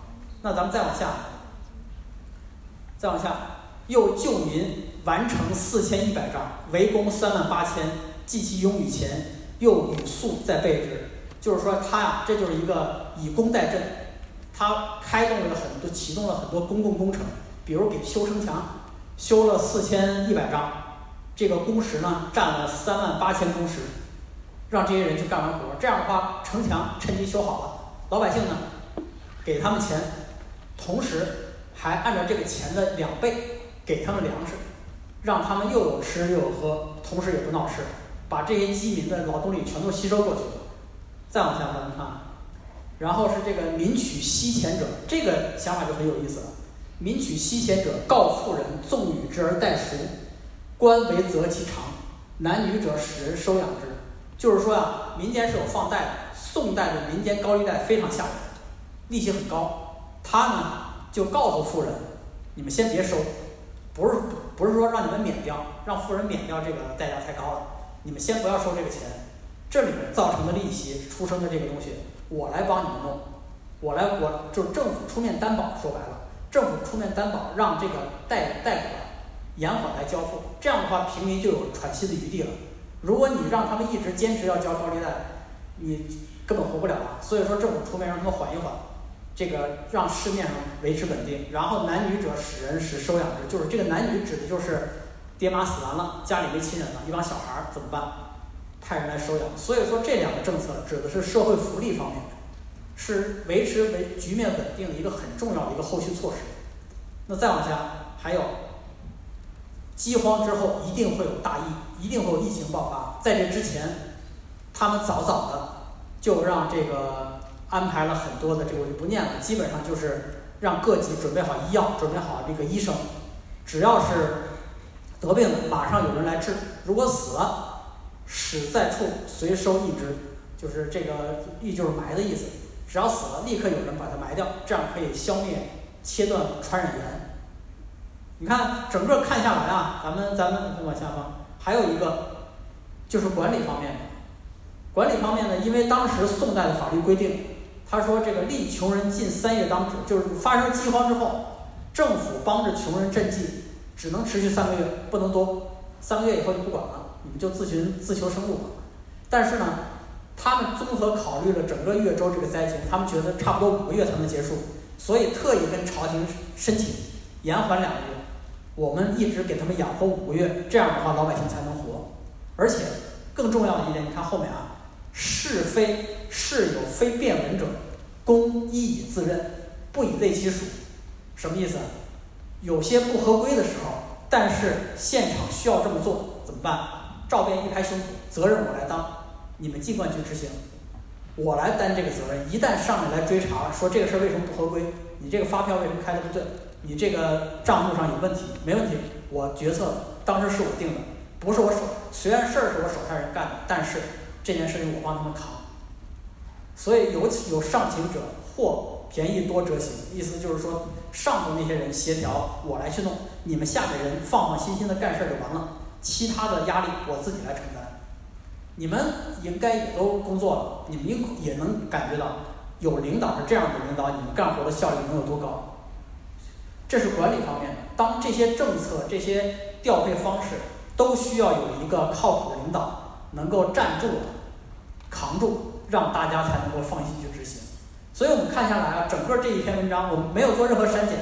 那咱们再往下，再往下，又救民完成四千一百丈，围攻三万八千，计其勇与前。又以速在备之，就是说他呀，这就是一个以工代赈，他开动了很多，启动了很多公共工程，比如给修城墙，修了四千一百丈，这个工时呢占了三万八千工时，让这些人去干完活，这样的话城墙趁机修好了，老百姓呢给他们钱，同时还按照这个钱的两倍给他们粮食，让他们又有吃又有喝，同时也不闹事。把这些饥民的劳动力全都吸收过去了。再往下咱们看，然后是这个民取西钱者，这个想法就很有意思了。民取西钱者，告富人纵与之而待赎，官为择其长，男女者使人收养之。就是说啊，民间是有放贷的，宋代的民间高利贷非常吓人，利息很高。他呢就告诉富人，你们先别收，不是不是说让你们免掉，让富人免掉这个代价太高了。你们先不要收这个钱，这里面造成的利息出生的这个东西，我来帮你们弄，我来我就是政府出面担保，说白了，政府出面担保，让这个贷贷款延缓来交付，这样的话平民就有喘息的余地了。如果你让他们一直坚持要交高利贷，你根本活不了啊。所以说政府出面让他们缓一缓，这个让市面上维持稳定。然后男女者使人使收养之，就是这个男女指的就是。爹妈死完了，家里没亲人了，一帮小孩儿怎么办？派人来收养。所以说这两个政策指的是社会福利方面，是维持维局面稳定的一个很重要的一个后续措施。那再往下还有，饥荒之后一定会有大疫，一定会有疫情爆发。在这之前，他们早早的就让这个安排了很多的这个我就不念了，基本上就是让各级准备好医药，准备好这个医生，只要是。得病了，马上有人来治；如果死了，死在处，随收义之，就是这个义就是埋的意思。只要死了，立刻有人把它埋掉，这样可以消灭、切断传染源。你看，整个看下来啊，咱们咱们往下放，还有一个就是管理方面。管理方面呢，因为当时宋代的法律规定，他说这个立穷人近三月当止，就是发生饥荒之后，政府帮着穷人赈济。只能持续三个月，不能多。三个月以后就不管了，你们就自寻自求生路吧。但是呢，他们综合考虑了整个越州这个灾情，他们觉得差不多五个月才能结束，所以特意跟朝廷申请延缓两个月。我们一直给他们养活五个月，这样的话老百姓才能活。而且更重要的一点，你看后面啊，是非是有非变文者，公一以自任，不以类其属。什么意思？有些不合规的时候，但是现场需要这么做，怎么办？照便一拍胸脯，责任我来当，你们尽管去执行，我来担这个责任。一旦上面来追查，说这个事儿为什么不合规？你这个发票为什么开的不对？你这个账目上有问题？没问题，我决策当时是我定的，不是我手。虽然事儿是我手下人干的，但是这件事情我帮他们扛。所以有有上情者，或便宜多折行，意思就是说。上头那些人协调，我来去弄；你们下面人放放心心的干事儿就完了，其他的压力我自己来承担。你们应该也都工作了，你们应也能感觉到，有领导是这样的领导，你们干活的效率能有多高？这是管理方面的。当这些政策、这些调配方式都需要有一个靠谱的领导能够站住、扛住，让大家才能够放心去执行。所以我们看下来啊，整个这一篇文章我们没有做任何删减，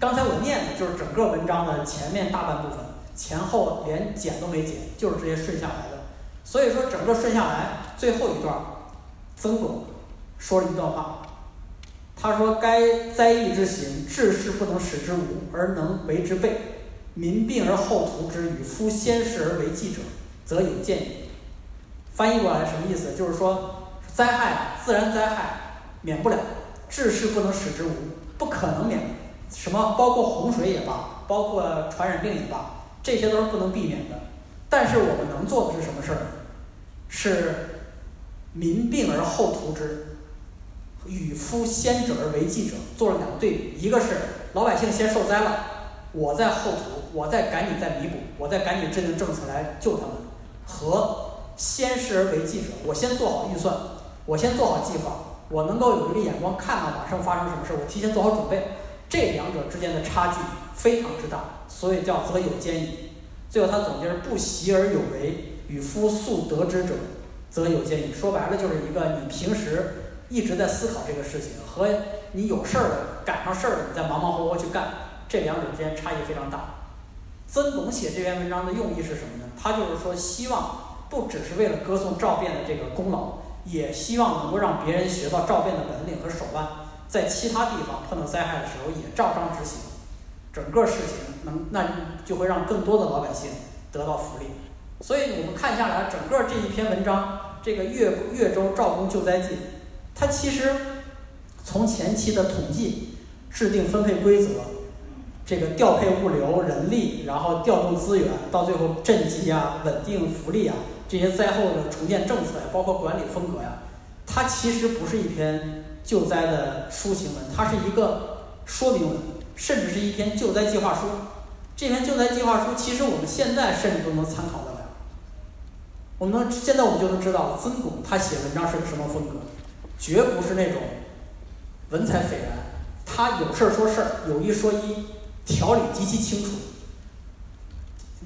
刚才我念的就是整个文章的前面大半部分，前后连剪都没剪，就是直接顺下来的。所以说，整个顺下来，最后一段，曾巩说了一段话，他说：“该灾异之行，治世不能使之无，而能为之备；民病而后图之，与夫先事而为计者，则有见矣。”翻译过来什么意思？就是说，灾害、自然灾害免不了，治世不能使之无，不可能免。什么？包括洪水也罢，包括传染病也罢，这些都是不能避免的。但是我们能做的是什么事儿？是民病而后图之，与夫先者而为计者，做了两个对比。一个是老百姓先受灾了，我在后图，我再赶紧再弥补，我再赶紧制定政策来救他们。和先事而为计者，我先做好预算，我先做好计划，我能够有一个眼光看到马上发生什么事儿，我提前做好准备。这两者之间的差距非常之大，所以叫则有兼矣。最后他总结是不习而有为，与夫素得之者，则有见矣。说白了就是一个你平时一直在思考这个事情，和你有事儿了赶上事儿了，你再忙忙活活去干，这两者之间差异非常大。曾巩写这篇文章的用意是什么呢？他就是说希望不只是为了歌颂赵卞的这个功劳，也希望能够让别人学到赵卞的本领和手腕。在其他地方碰到灾害的时候也照章执行，整个事情能那就会让更多的老百姓得到福利。所以我们看下来，整个这一篇文章，这个越越州赵公救灾记，它其实从前期的统计、制定分配规则、这个调配物流、人力，然后调动资源，到最后赈济啊、稳定福利啊，这些灾后的重建政策呀，包括管理风格呀，它其实不是一篇。救灾的抒情文，它是一个说明文，甚至是一篇救灾计划书。这篇救灾计划书，其实我们现在甚至都能参考。我们能现在我们就能知道，曾巩他写文章是个什么风格，绝不是那种文采斐然。他有事儿说事儿，有一说一，条理极其清楚。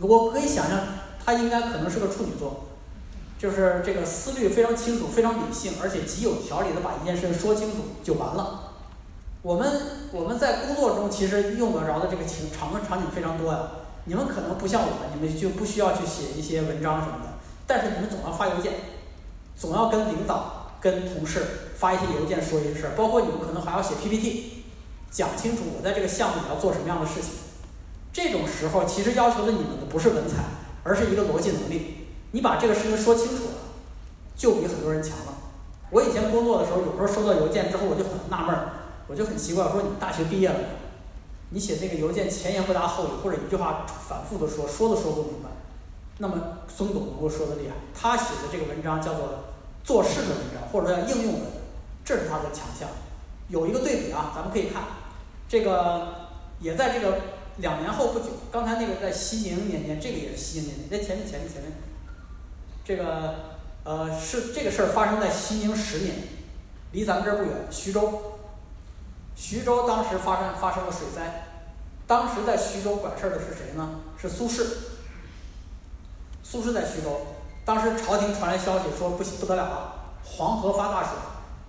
我可以想象，他应该可能是个处女座。就是这个思虑非常清楚，非常理性，而且极有条理的把一件事情说清楚就完了。我们我们在工作中其实用得着的这个情场场景非常多呀。你们可能不像我们，你们就不需要去写一些文章什么的，但是你们总要发邮件，总要跟领导、跟同事发一些邮件说一些事儿，包括你们可能还要写 PPT，讲清楚我在这个项目里要做什么样的事情。这种时候其实要求的你们的不是文采，而是一个逻辑能力。你把这个事情说清楚了，就比很多人强了。我以前工作的时候，有时候收到邮件之后，我就很纳闷儿，我就很奇怪，我说你大学毕业了，你写那个邮件前言不搭后语，或者一句话反复的说，说都说不明白。那么孙总能够说的厉害，他写的这个文章叫做做事的文章，或者说叫应用文，这是他的强项。有一个对比啊，咱们可以看，这个也在这个两年后不久，刚才那个在西宁年间，这个也是西宁年间，在前面前面前面。这个呃是这个事儿发生在西宁十年，离咱们这儿不远，徐州。徐州当时发生发生了水灾，当时在徐州管事儿的是谁呢？是苏轼。苏轼在徐州，当时朝廷传来消息说不行不得了了，黄河发大水，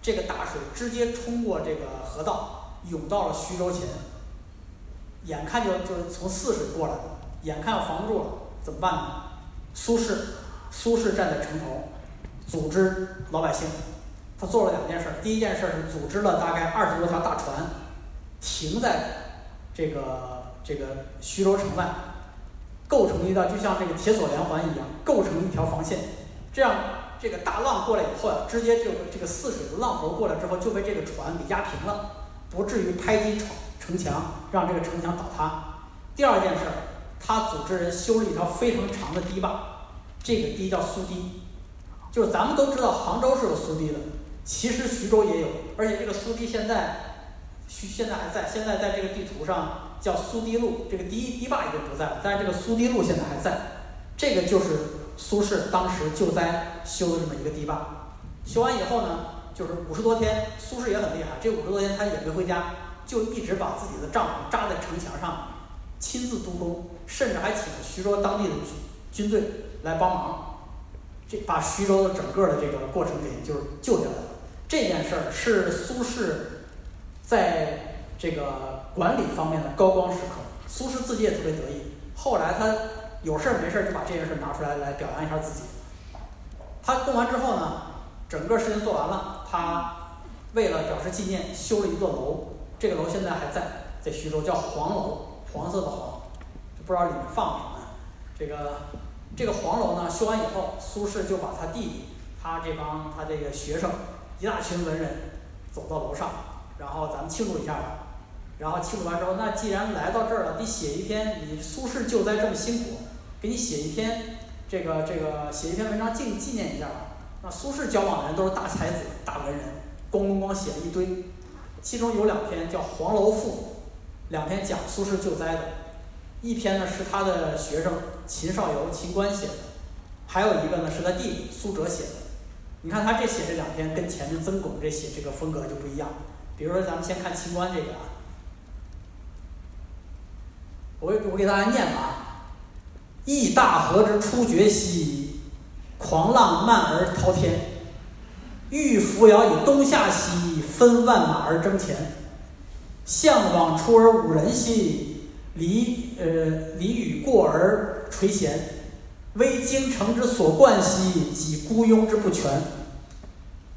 这个大水直接冲过这个河道，涌到了徐州前，眼看就就是从泗水过来，眼看要防不住了，怎么办呢？苏轼。苏轼站在城头，组织老百姓。他做了两件事。第一件事是组织了大概二十多条大船，停在这个这个徐州城外，构成一道就像这个铁索连环一样，构成一条防线。这样这个大浪过来以后啊，直接就这个泗水的浪头过来之后，就被这个船给压平了，不至于拍击城城墙，让这个城墙倒塌。第二件事，他组织人修了一条非常长的堤坝。这个堤叫苏堤，就是咱们都知道杭州是有苏堤的，其实徐州也有，而且这个苏堤现在徐现在还在，现在在这个地图上叫苏堤路，这个堤堤坝已经不在了，但是这个苏堤路现在还在，这个就是苏轼当时救灾修的这么一个堤坝。修完以后呢，就是五十多天，苏轼也很厉害，这五十多天他也没回家，就一直把自己的帐篷扎在城墙上，亲自督工，甚至还请徐州当地的军军队。来帮忙，这把徐州的整个的这个过程给就是救下来了。这件事儿是苏轼在这个管理方面的高光时刻。苏轼自己也特别得意，后来他有事儿没事儿就把这件事拿出来来表扬一下自己。他弄完之后呢，整个事情做完了，他为了表示纪念，修了一座楼。这个楼现在还在，在徐州叫黄楼，黄色的黄，不知道里面放什么。这个这个黄楼呢，修完以后，苏轼就把他弟弟，他这帮他这个学生，一大群文人走到楼上，然后咱们庆祝一下吧。然后庆祝完之后，那既然来到这儿了，得写一篇，你苏轼救灾这么辛苦，给你写一篇这个这个写一篇文章纪纪念一下吧。那苏轼交往的人都是大才子、大文人，咣咣咣写了一堆。其中有两篇叫《黄楼赋》，两篇讲苏轼救灾的，一篇呢是他的学生秦少游、秦观写的，还有一个呢是他弟弟苏辙写的。你看他这写这两篇，跟前面曾巩这写这个风格就不一样。比如说，咱们先看秦观这个啊，我我给大家念啊：“忆大河之初决兮，狂浪漫而滔天；欲扶摇以东下兮。”分万马而争前，向往出而五人兮，离呃离与过而垂涎，危京城之所冠兮，及孤庸之不全。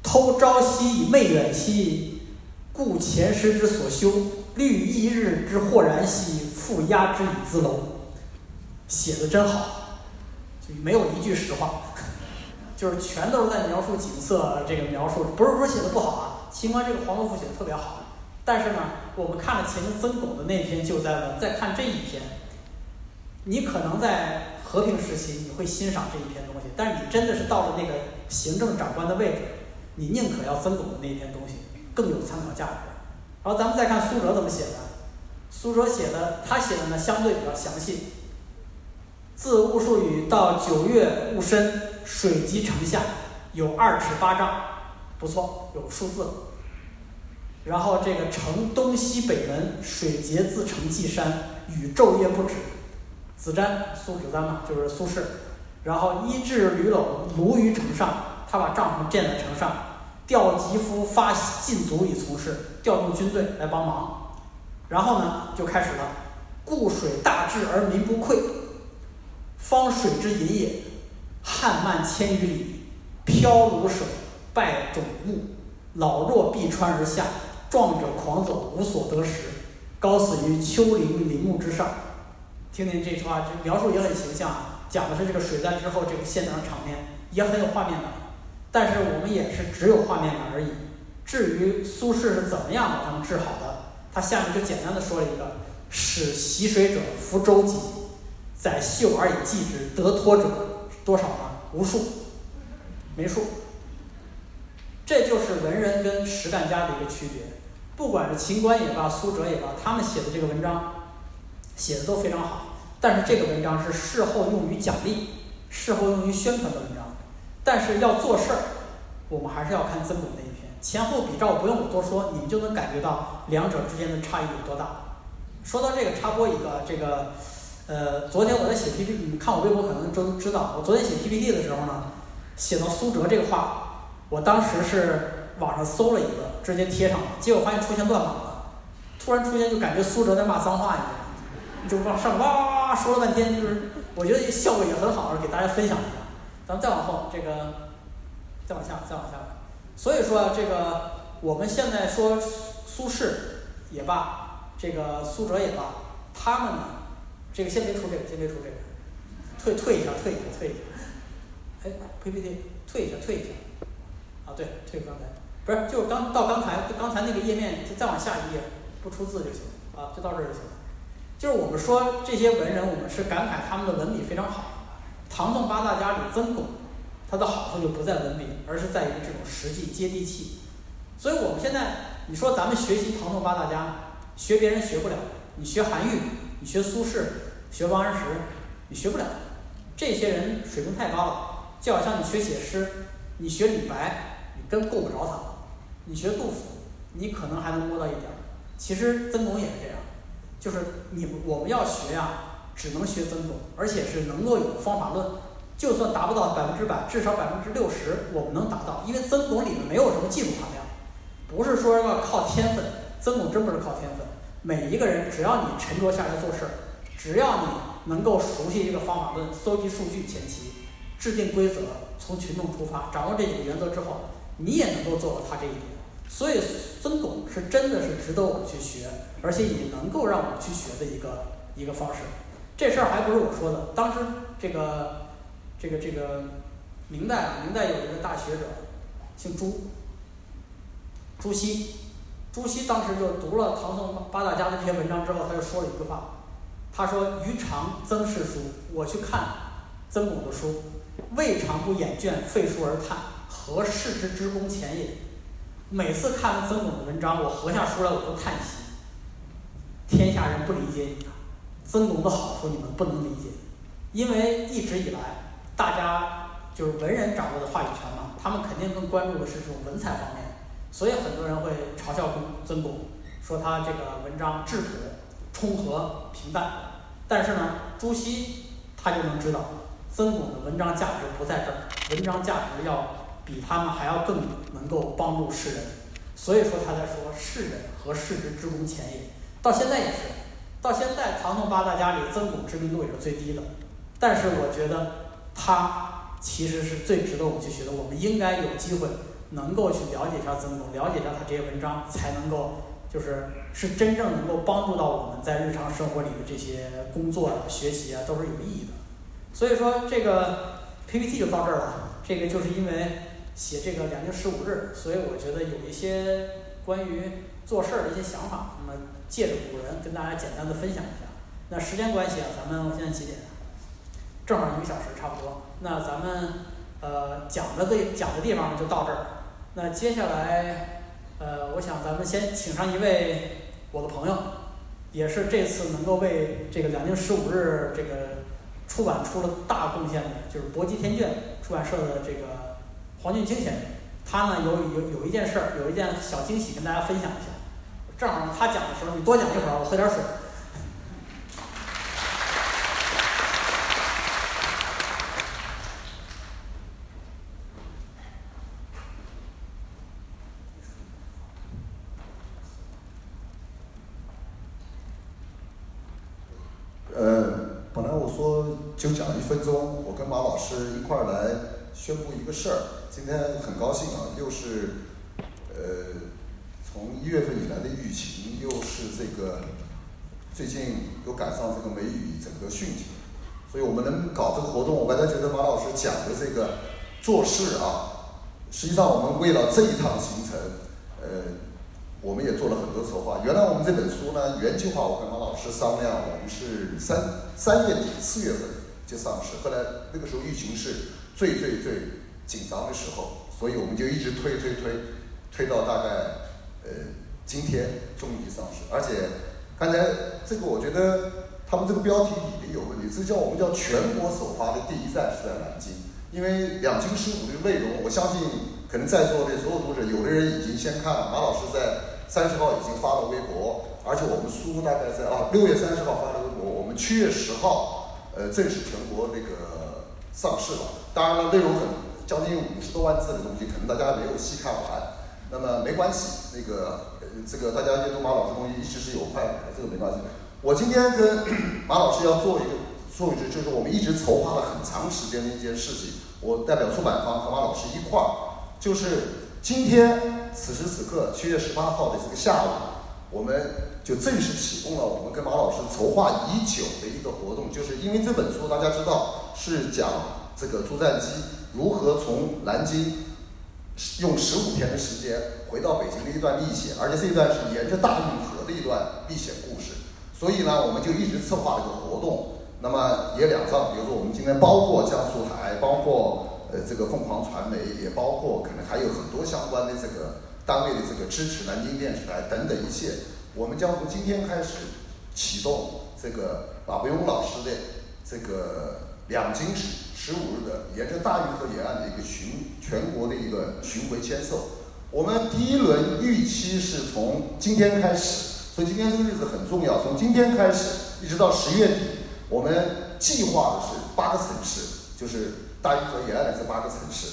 偷朝夕以媚远兮，故前师之所修；绿一日之豁然兮，复压之以自楼。写的真好，就没有一句实话，就是全都是在描述景色。这个描述不是说写的不好啊。秦观这个《黄楼赋》写的特别好，但是呢，我们看了前面曾巩的那篇救灾文，再看这一篇，你可能在和平时期你会欣赏这一篇东西，但是你真的是到了那个行政长官的位置，你宁可要曾巩的那一篇东西更有参考价值。然后咱们再看苏辙怎么写的，苏辙写的他写的呢相对比较详细，自戊戌雨到九月戊申，水及城下有二尺八丈。不错，有数字。然后这个城东西北门，水竭自成稷山，雨昼夜不止。子瞻，苏子瞻嘛，就是苏轼。然后一至吕楼，庐于城上，他把帐篷建在城上，调疾夫发禁卒以从事，调动军队来帮忙。然后呢，就开始了，故水大治而民不溃，方水之饮也，旱漫千余里，漂如水。败种木，老弱必穿而下，壮者狂走，无所得食，高死于丘陵林木之上。听听这句话，这描述也很形象，讲的是这个水灾之后这个现场场面，也很有画面感。但是我们也是只有画面感而已。至于苏轼是怎么样把他们治好的，他下面就简单的说了一个：使习水者服舟楫，载袖而以济之，得脱者多少呢？无数，没数。这就是文人跟实干家的一个区别，不管是秦观也罢，苏辙也罢，他们写的这个文章写的都非常好。但是这个文章是事后用于奖励、事后用于宣传的文章。但是要做事儿，我们还是要看曾巩的，前后比照，不用我多说，你们就能感觉到两者之间的差异有多大。说到这个，插播一个，这个，呃，昨天我在写 PPT，你们看我微博可能都知道，我昨天写 PPT 的时候呢，写到苏哲这个话。我当时是网上搜了一个，直接贴上了，结果发现出现乱码了。突然出现就感觉苏哲在骂脏话一样，就往上哇哇哇说了半天，就是我觉得效果也很好，给大家分享一下。咱们再往后，这个再往下，再往下。所以说这个我们现在说苏轼也罢，这个苏辙也罢，他们呢，这个先别出这个，先别出这个，退退一下，退一下，退一下。哎，PPT，退一下，退一下。啊，对，退刚才，不是，就是刚到刚才刚才那个页面，就再往下一页，不出字就行啊，就到这儿就行了。就是我们说这些文人，我们是感慨他们的文笔非常好。唐宋八大家里，曾巩，它的好处就不在文笔，而是在于这种实际接地气。所以我们现在，你说咱们学习唐宋八大家，学别人学不了，你学韩愈，你学苏轼，学王安石，你学不了。这些人水平太高了，就好像你学写诗，你学李白。你真够不着他，你学杜甫，你可能还能摸到一点儿。其实曾巩也是这样，就是你我们要学呀，只能学曾巩，而且是能够有方法论。就算达不到百分之百，至少百分之六十我们能达到，因为曾巩里面没有什么技术含量，不是说要靠天分。曾巩真不是靠天分，每一个人，只要你沉着下来做事儿，只要你能够熟悉这个方法论、搜集数据前期、制定规则、从群众出发，掌握这几个原则之后，你也能够做到他这一点。所以孙巩是真的是值得我们去学，而且也能够让我们去学的一个一个方式。这事儿还不是我说的，当时这个这个这个明代啊明代有一个大学者，姓朱，朱熹，朱熹当时就读了唐宋八大家的这些文章之后，他就说了一句话，他说：“余尝曾氏书，我去看曾巩的书，未尝不眼倦废书而叹，何事之之功浅也。”每次看完曾巩的文章，我合下书来我都叹息。天下人不理解你啊，曾巩的好处你们不能理解，因为一直以来大家就是文人掌握的话语权嘛，他们肯定更关注的是这种文采方面，所以很多人会嘲笑曾曾巩，说他这个文章质朴、冲和、平淡。但是呢，朱熹他就能知道，曾巩的文章价值不在这儿，文章价值要。比他们还要更能够帮助世人，所以说他在说世人和世之之功浅也。到现在也是，到现在唐宋八大家里，曾巩知名度也是最低的。但是我觉得他其实是最值得我们去学的。我们应该有机会能够去了解一下曾巩，了解一下他这些文章，才能够就是是真正能够帮助到我们在日常生活里的这些工作啊、学习啊，都是有意义的。所以说这个 PPT 就到这儿了。这个就是因为。写这个两京十五日，所以我觉得有一些关于做事儿的一些想法，那么借着古人跟大家简单的分享一下。那时间关系啊，咱们现在几点？正好一个小时差不多。那咱们呃讲的这讲的地方就到这儿。那接下来呃，我想咱们先请上一位我的朋友，也是这次能够为这个两京十五日这个出版出了大贡献的，就是博基天卷出版社的这个。黄俊清先生，他呢有有有一件事儿，有一件小惊喜跟大家分享一下。正好他讲的时候，你多讲一会儿，我喝点水。呃，本来我说就讲一分钟，我跟马老师一块儿来。宣布一个事儿，今天很高兴啊，又是呃从一月份以来的疫情，又是这个最近又赶上这个梅雨整个汛情，所以我们能搞这个活动，我本来觉得马老师讲的这个做事啊，实际上我们为了这一趟行程，呃，我们也做了很多策划。原来我们这本书呢，原计划我跟马老师商量，我们是三三月底四月份就上市，后来那个时候疫情是。最最最紧张的时候，所以我们就一直推推推，推到大概呃今天终于上市。而且刚才这个我觉得他们这个标题里面有问题，这叫我们叫全国首发的第一站是在南京。因为两京十五的内容，我相信可能在座的所有读者，有的人已经先看了。马老师在三十号已经发了微博，而且我们书大概在啊六月三十号发了微博，我们七月十号呃正式全国那个。上市了，当然了，内容很将近五十多万字的东西，可能大家没有细看完。那么没关系，那个呃，这个大家阅读马老师东西一直是有快的，这个没关系。我今天跟马老师要做一个做一句，就是我们一直筹划了很长时间的一件事情。我代表出版方和马老师一块儿，就是今天此时此刻七月十八号的这个下午，我们就正式启动了我们跟马老师筹划已久的一个活动，就是因为这本书大家知道。是讲这个朱瞻基如何从南京用十五天的时间回到北京的一段历险，而且这一段是沿着大运河的一段历险故事。所以呢，我们就一直策划这个活动。那么也两上，比如说我们今天包括江苏台，包括呃这个凤凰传媒，也包括可能还有很多相关的这个单位的这个支持，南京电视台等等一切。我们将从今天开始启动这个马伯庸老师的这个。两京十十五日的沿着大运河沿岸的一个巡全国的一个巡回签售，我们第一轮预期是从今天开始，所以今天这个日子很重要。从今天开始一直到十月底，我们计划的是八个城市，就是大运河沿岸的这八个城市。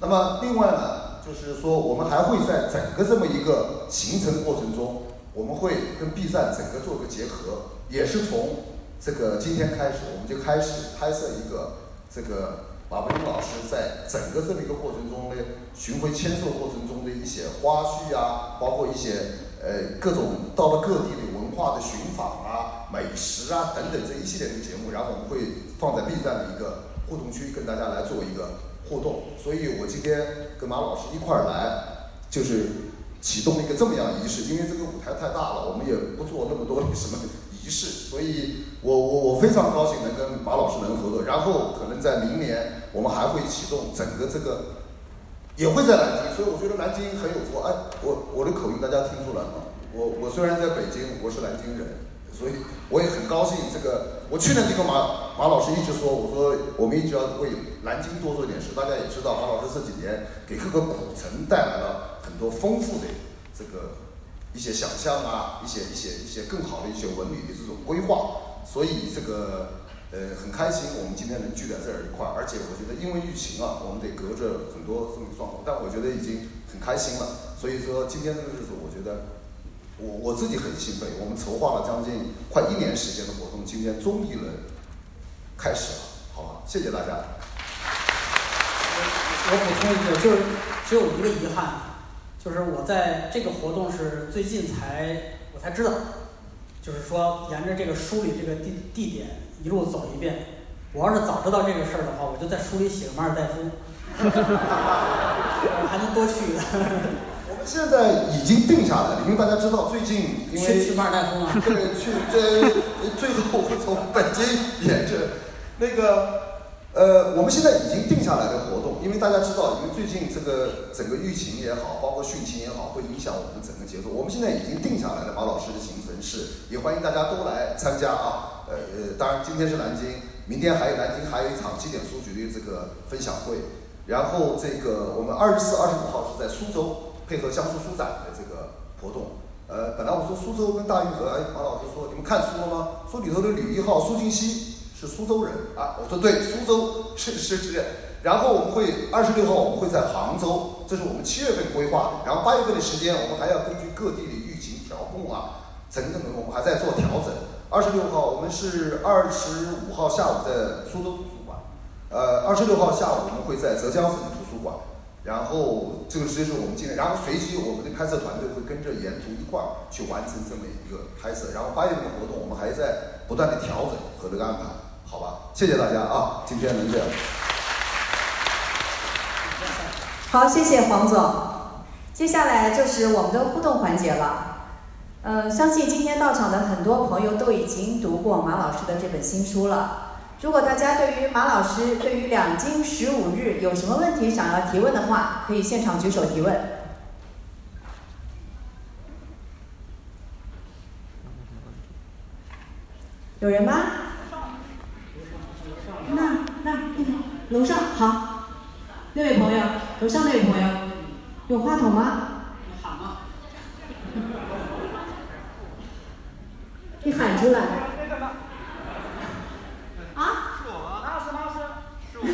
那么另外呢，就是说我们还会在整个这么一个行程过程中。我们会跟 B 站整个做个结合，也是从这个今天开始，我们就开始拍摄一个这个马伯庸老师在整个这么一个过程中的巡回签售过程中的一些花絮啊，包括一些呃各种到了各地的文化的寻访啊、美食啊等等这一系列的节目，然后我们会放在 B 站的一个互动区跟大家来做一个互动。所以我今天跟马老师一块儿来，就是启动一个这么样的仪式，因为这个舞台太大了，我们也不做那么多的什么仪式，所以我我我非常高兴能跟马老师能合作，然后可能在明年我们还会启动整个这个，也会在南京，所以我觉得南京很有福。哎，我我的口音大家听出来吗？我我虽然在北京，我是南京人，所以我也很高兴。这个我去年就跟马马老师一直说，我说我们一直要为南京多做点事。大家也知道，马老师这几年给各个古城带来了很多丰富的这个一些想象啊，一些一些一些更好的一些文旅的这种规划。所以这个呃很开心，我们今天能聚在这儿一块儿。而且我觉得因为疫情啊，我们得隔着很多这么状况，但我觉得已经很开心了。所以说今天这个日子，我觉得。我我自己很兴奋，我们筹划了将近快一年时间的活动，今天终于能开始了，好吧？谢谢大家。我我补充一句，就是只有一个遗憾，就是我在这个活动是最近才我才知道，就是说沿着这个梳理这个地地点一路走一遍。我要是早知道这个事儿的话，我就在书里写个马尔代夫，我还能多去一趟。现在已经定下来了，因为大家知道最近因为去马尔代夫吗？对，去这最后会从北京沿着那个呃，我们现在已经定下来的活动，因为大家知道，因为最近这个整个疫情也好，包括汛情也好，会影响我们整个节奏。我们现在已经定下来了，马老师的行程是，也欢迎大家都来参加啊。呃呃，当然今天是南京，明天还有南京还有一场纪点书局的这个分享会，然后这个我们二十四、二十五号是在苏州。配合江苏书展的这个活动，呃，本来我说苏州跟大运河，哎，马老师说你们看书了吗？书里头的吕一号苏金溪是苏州人啊，我说对，苏州是是是。然后我们会二十六号我们会在杭州，这是我们七月份规划的。然后八月份的时间我们还要根据各地的疫情调控啊，等等等，我们还在做调整。二十六号我们是二十五号下午在苏州图书馆，呃，二十六号下午我们会在浙江省图书馆。然后这个就是我们今天，然后随即我们的拍摄团队会跟着沿途一块儿去完成这么一个拍摄。然后八月份的活动我们还在不断的调整和这个安排，好吧？谢谢大家啊，今天能这样。好，谢谢黄总。接下来就是我们的互动环节了。嗯，相信今天到场的很多朋友都已经读过马老师的这本新书了。如果大家对于马老师对于两京十五日有什么问题想要提问的话，可以现场举手提问。有人吗？那那楼上好，那位朋友，楼上那位朋友，有话筒吗？你喊吗？你喊出来。啊？是我吗？那是那是，是我。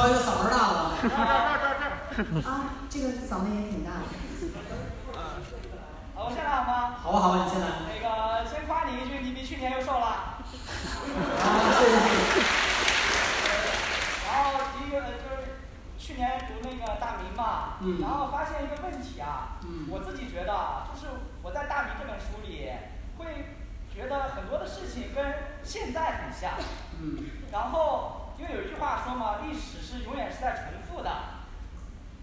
好吧，就挑一个嗓门大的。这这这这。啊，这个嗓门也挺大的。嗯。好，我先来好吗？好吧，好吧，你先来。那个，先夸你一句，你比去年又瘦了。啊，谢谢。然后第一个，就是去年读那个大明嘛，然后发现一个问题啊，我自己觉得，就是我在大明这本书里会。觉得很多的事情跟现在很像，嗯，然后因为有一句话说嘛，历史是永远是在重复的，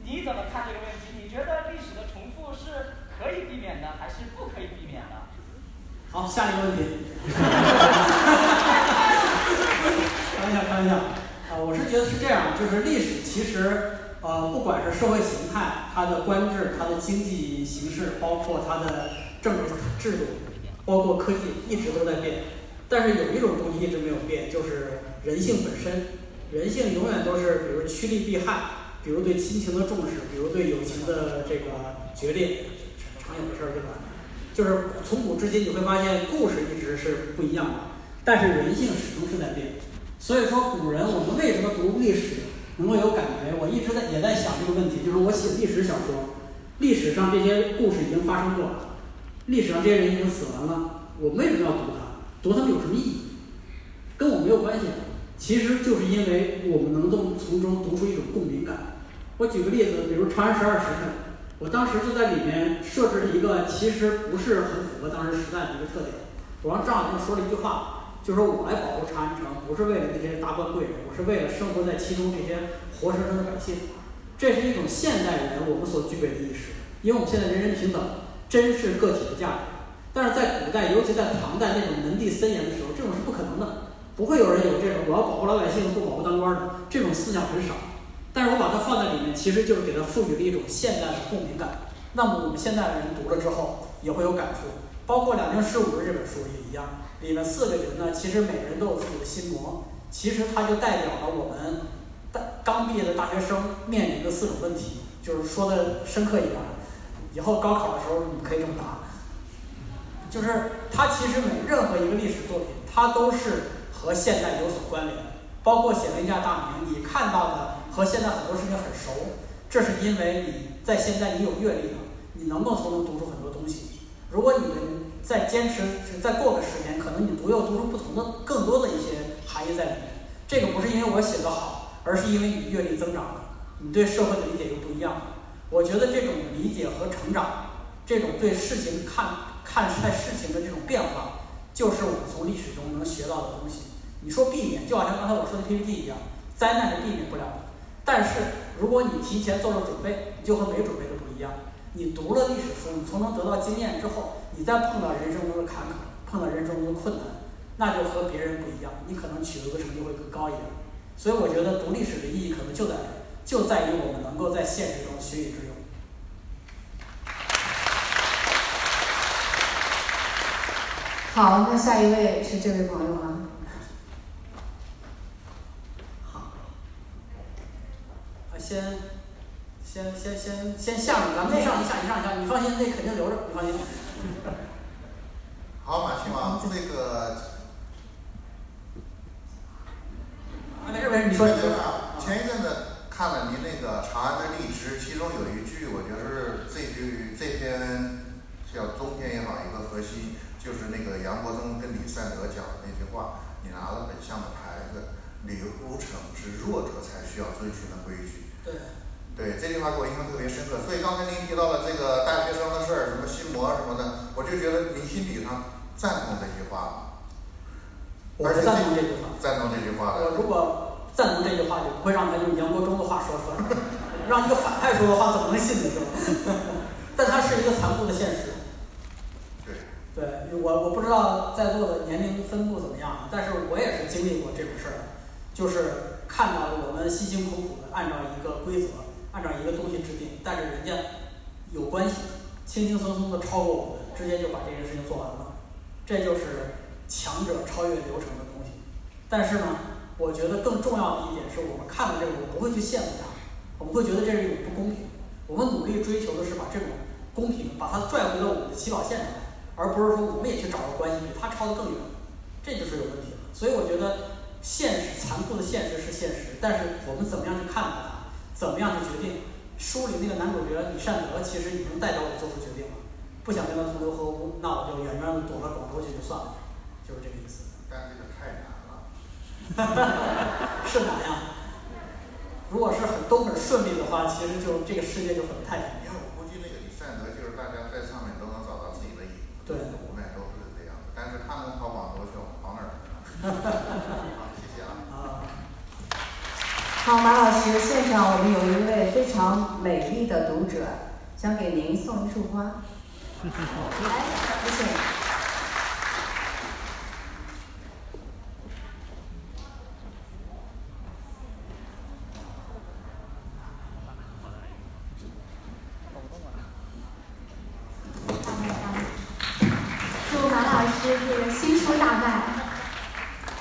你怎么看这个问题？你觉得历史的重复是可以避免的，还是不可以避免的？好，下一个问题。看一下，看一下。啊，我是觉得是这样，就是历史其实呃，不管是社会形态、它的官制、它的经济形势，包括它的政治制度。包括科技一直都在变，但是有一种东西一直没有变，就是人性本身。人性永远都是，比如趋利避害，比如对亲情的重视，比如对友情的这个决裂，常有的事儿，对吧？就是从古至今，你会发现故事一直是不一样的，但是人性始终是在变。所以说，古人我们为什么读历史能够有感觉？我一直在也在想这个问题，就是我写历史小说，历史上这些故事已经发生过了。历史上这些人已经死完了，我为什么要读它？读他们有什么意义？跟我没有关系。其实就是因为我们能够从中读出一种共鸣感。我举个例子，比如《长安十二时辰》，我当时就在里面设置了一个其实不是很符合当时时代的一个特点。我让张小平说了一句话，就说我来保护长安城，不是为了那些达官贵人，我是为了生活在其中这些活生生的百姓。这是一种现代人我们所具备的意识，因为我们现在人人平等，真是个体的价值。但是在古代，尤其在唐代那种门第森严的时候，这种是不可能的，不会有人有这种我要保护老百姓不保护当官的这种思想很少。但是我把它放在里面，其实就是给它赋予了一种现代的共鸣感。那么我们现代人读了之后也会有感触，包括《两京十五日》这本书也一样，里面四个人呢，其实每个人都有自己的心魔，其实它就代表了我们大。刚毕业的大学生面临的四种问题，就是说的深刻一点，以后高考的时候你们可以这么答。就是它其实每任何一个历史作品，它都是和现代有所关联，包括写了一架大明，你看到的和现在很多事情很熟，这是因为你在现在你有阅历了，你能够从中读出很多东西。如果你们再坚持，再过个十年，可能你读又读出不同的、更多的一些含义在里面。这个不是因为我写的好。而是因为你阅历增长了，你对社会的理解又不一样了。我觉得这种理解和成长，这种对事情看看待事情的这种变化，就是我们从历史中能学到的东西。你说避免，就好像刚才我说的 PPT 一样，灾难是避免不了的。但是如果你提前做了准备，你就和没准备的不一样。你读了历史书，你从中得到经验之后，你再碰到人生中的坎坷，碰到人生中的困难，那就和别人不一样，你可能取得的成绩会更高一点。所以我觉得读历史的意义可能就在这，就在于我们能够在现实中学以致用。好，那下一位是这位朋友吗？好，啊，先，先先先先下面，咱们一上一下一上一下，你放心，那肯定留着，你放心。好，马亲王，这个。前一阵子看了您那个《长安的荔枝》，其中有一句，我觉得是这句这篇叫中篇也好，一个核心就是那个杨国忠跟李善德讲的那句话：“你拿了本相的牌子，李孤城是弱者才需要遵循的规矩。”对。对这句话给我印象特别深刻。所以刚才您提到了这个大学生的事儿，什么心魔什么的，我就觉得您心理上赞同这句话。我是赞同这句话。赞同这句话的。我如果赞同这句话，就不会让他用杨国忠的话说出来。让一个反派说的话，怎么能信呢？是吧？但它是一个残酷的现实。对。对我，我不知道在座的年龄分布怎么样，但是我也是经历过这种事儿，就是看到我们辛辛苦苦的按照一个规则，按照一个东西制定，但是人家有关系，轻轻松松的超过我们，直接就把这件事情做完了，这就是。强者超越流程的东西，但是呢，我觉得更重要的一点是我们看到这个，我不会去羡慕他，我们会觉得这是一种不公平。我们努力追求的是把这种公平，把它拽回到我们的起跑线上，而不是说我们也去找个关系比他超得更远，这就是有问题了。所以我觉得现实残酷的现实是现实，但是我们怎么样去看待它，怎么样去决定？书里那个男主角李善德其实已经代表我做出决定了，不想跟他同流合污，那我就远远的躲到广州去就算了。就是这个意思。但这个太难了。是难呀。如果是很都很顺利的话，其实就这个世界就很太平。因为我估计那个李善德就是大家在上面都能找到自己的影子。对。无奈都是这样的，但是他能跑广州去，我跑哪儿去？好，谢谢啊。啊。好，马老师，现场我们有一位非常美丽的读者，想给您送一束花。来，谢谢。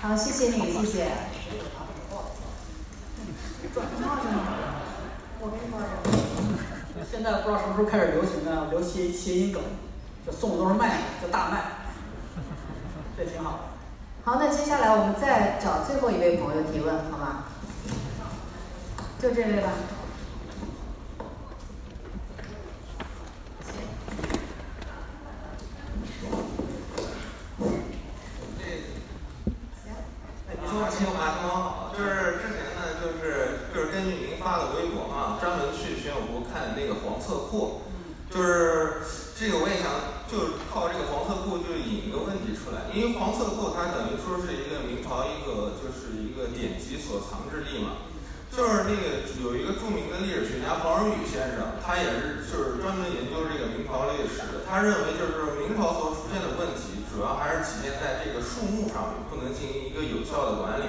好，谢谢你，谢谢。现在不知道什么时候开始流行的流谐谐音梗就送的都是麦子就大麦。这挺好好那接下来我们再找最后一位朋友提问好吗？就这位吧。你说清还挺好就是之前呢就是就是根据您发的微博啊专门去学校那个黄色库，就是这个我也想，就是靠这个黄色库就引一个问题出来。因为黄色库它等于说是一个明朝一个就是一个典籍所藏之地嘛，就是那个有一个著名的历史学家黄仁宇先生，他也是就是专门研究这个明朝历史的，他认为就是明朝所出现的问题主要还是体现在这个树木上面，不能进行一个有效的管理。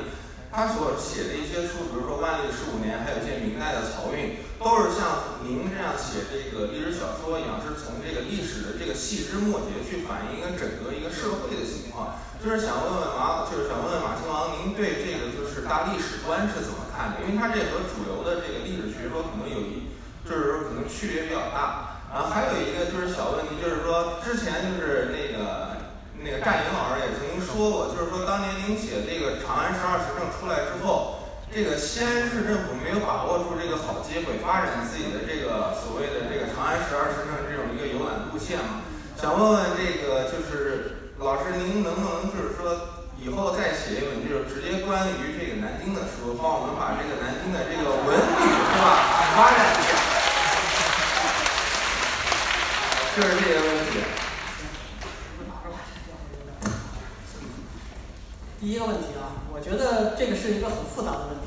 他所写的一些书，比如说《万历十五年》，还有一些明代的漕运，都是像您这样写这个历史小说一样，是从这个历史的这个细枝末节去反映一个整个一个社会的情况。就是想问问马，就是想问问马亲王，您对这个就是大历史观是怎么看的？因为它这和主流的这个历史学说可能有一，就是说可能区别比较大。然后还有一个就是小问题，就是说之前就是那个。那个战英老师也曾经说过，就是说当年您写这个《长安十二时辰》出来之后，这个西安市政府没有把握住这个好机会，发展自己的这个所谓的这个《长安十二时辰》这种一个游览路线嘛。想问问这个就是老师，您能不能就是说以后再写一本就是直接关于这个南京的书，帮我们把这个南京的这个文旅是吧发展一下？就是这个问题。第一个问题啊，我觉得这个是一个很复杂的问题。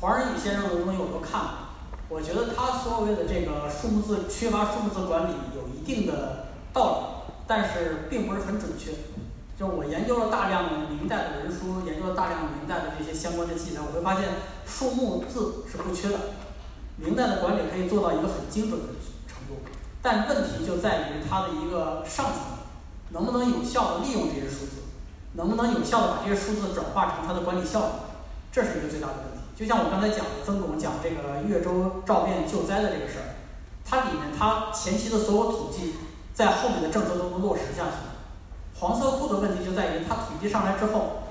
黄仁宇先生的东西我都看了，我觉得他所谓的这个数目字缺乏数目字管理有一定的道理，但是并不是很准确。就我研究了大量的明代的文书，研究了大量明代的这些相关的记载，我会发现数目字是不缺的，明代的管理可以做到一个很精准的程度。但问题就在于它的一个上层能不能有效的利用这些数字。能不能有效的把这些数字转化成它的管理效率，这是一个最大的问题。就像我刚才讲的，曾巩讲这个越州赵变救灾的这个事儿，它里面它前期的所有统计，在后面的政策都能落实下去。黄色库的问题就在于，它统计上来之后，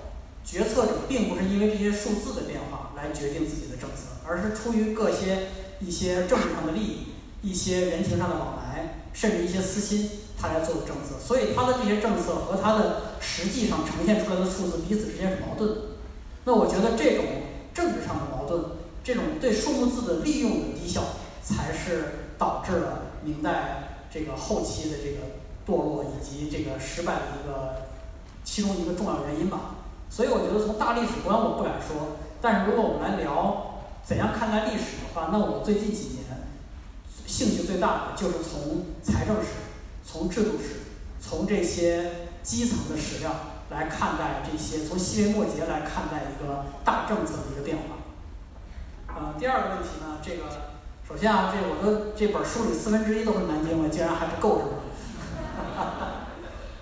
决策者并不是因为这些数字的变化来决定自己的政策，而是出于各些一些政治上的利益、一些人情上的往来，甚至一些私心。他来做的政策，所以他的这些政策和他的实际上呈现出来的数字彼此之间是矛盾的。那我觉得这种政治上的矛盾，这种对数目字的利用的低效，才是导致了明代这个后期的这个堕落以及这个失败的一个其中一个重要原因吧。所以我觉得从大历史观我不敢说，但是如果我们来聊怎样看待历史的话，那我最近几年兴趣最大的就是从财政史。从制度史，从这些基层的史料来看待这些，从细微末节来看待一个大政策的一个变化。呃，第二个问题呢，这个首先啊，这我的这本书里四分之一都是南京的，竟然还 不够是吧？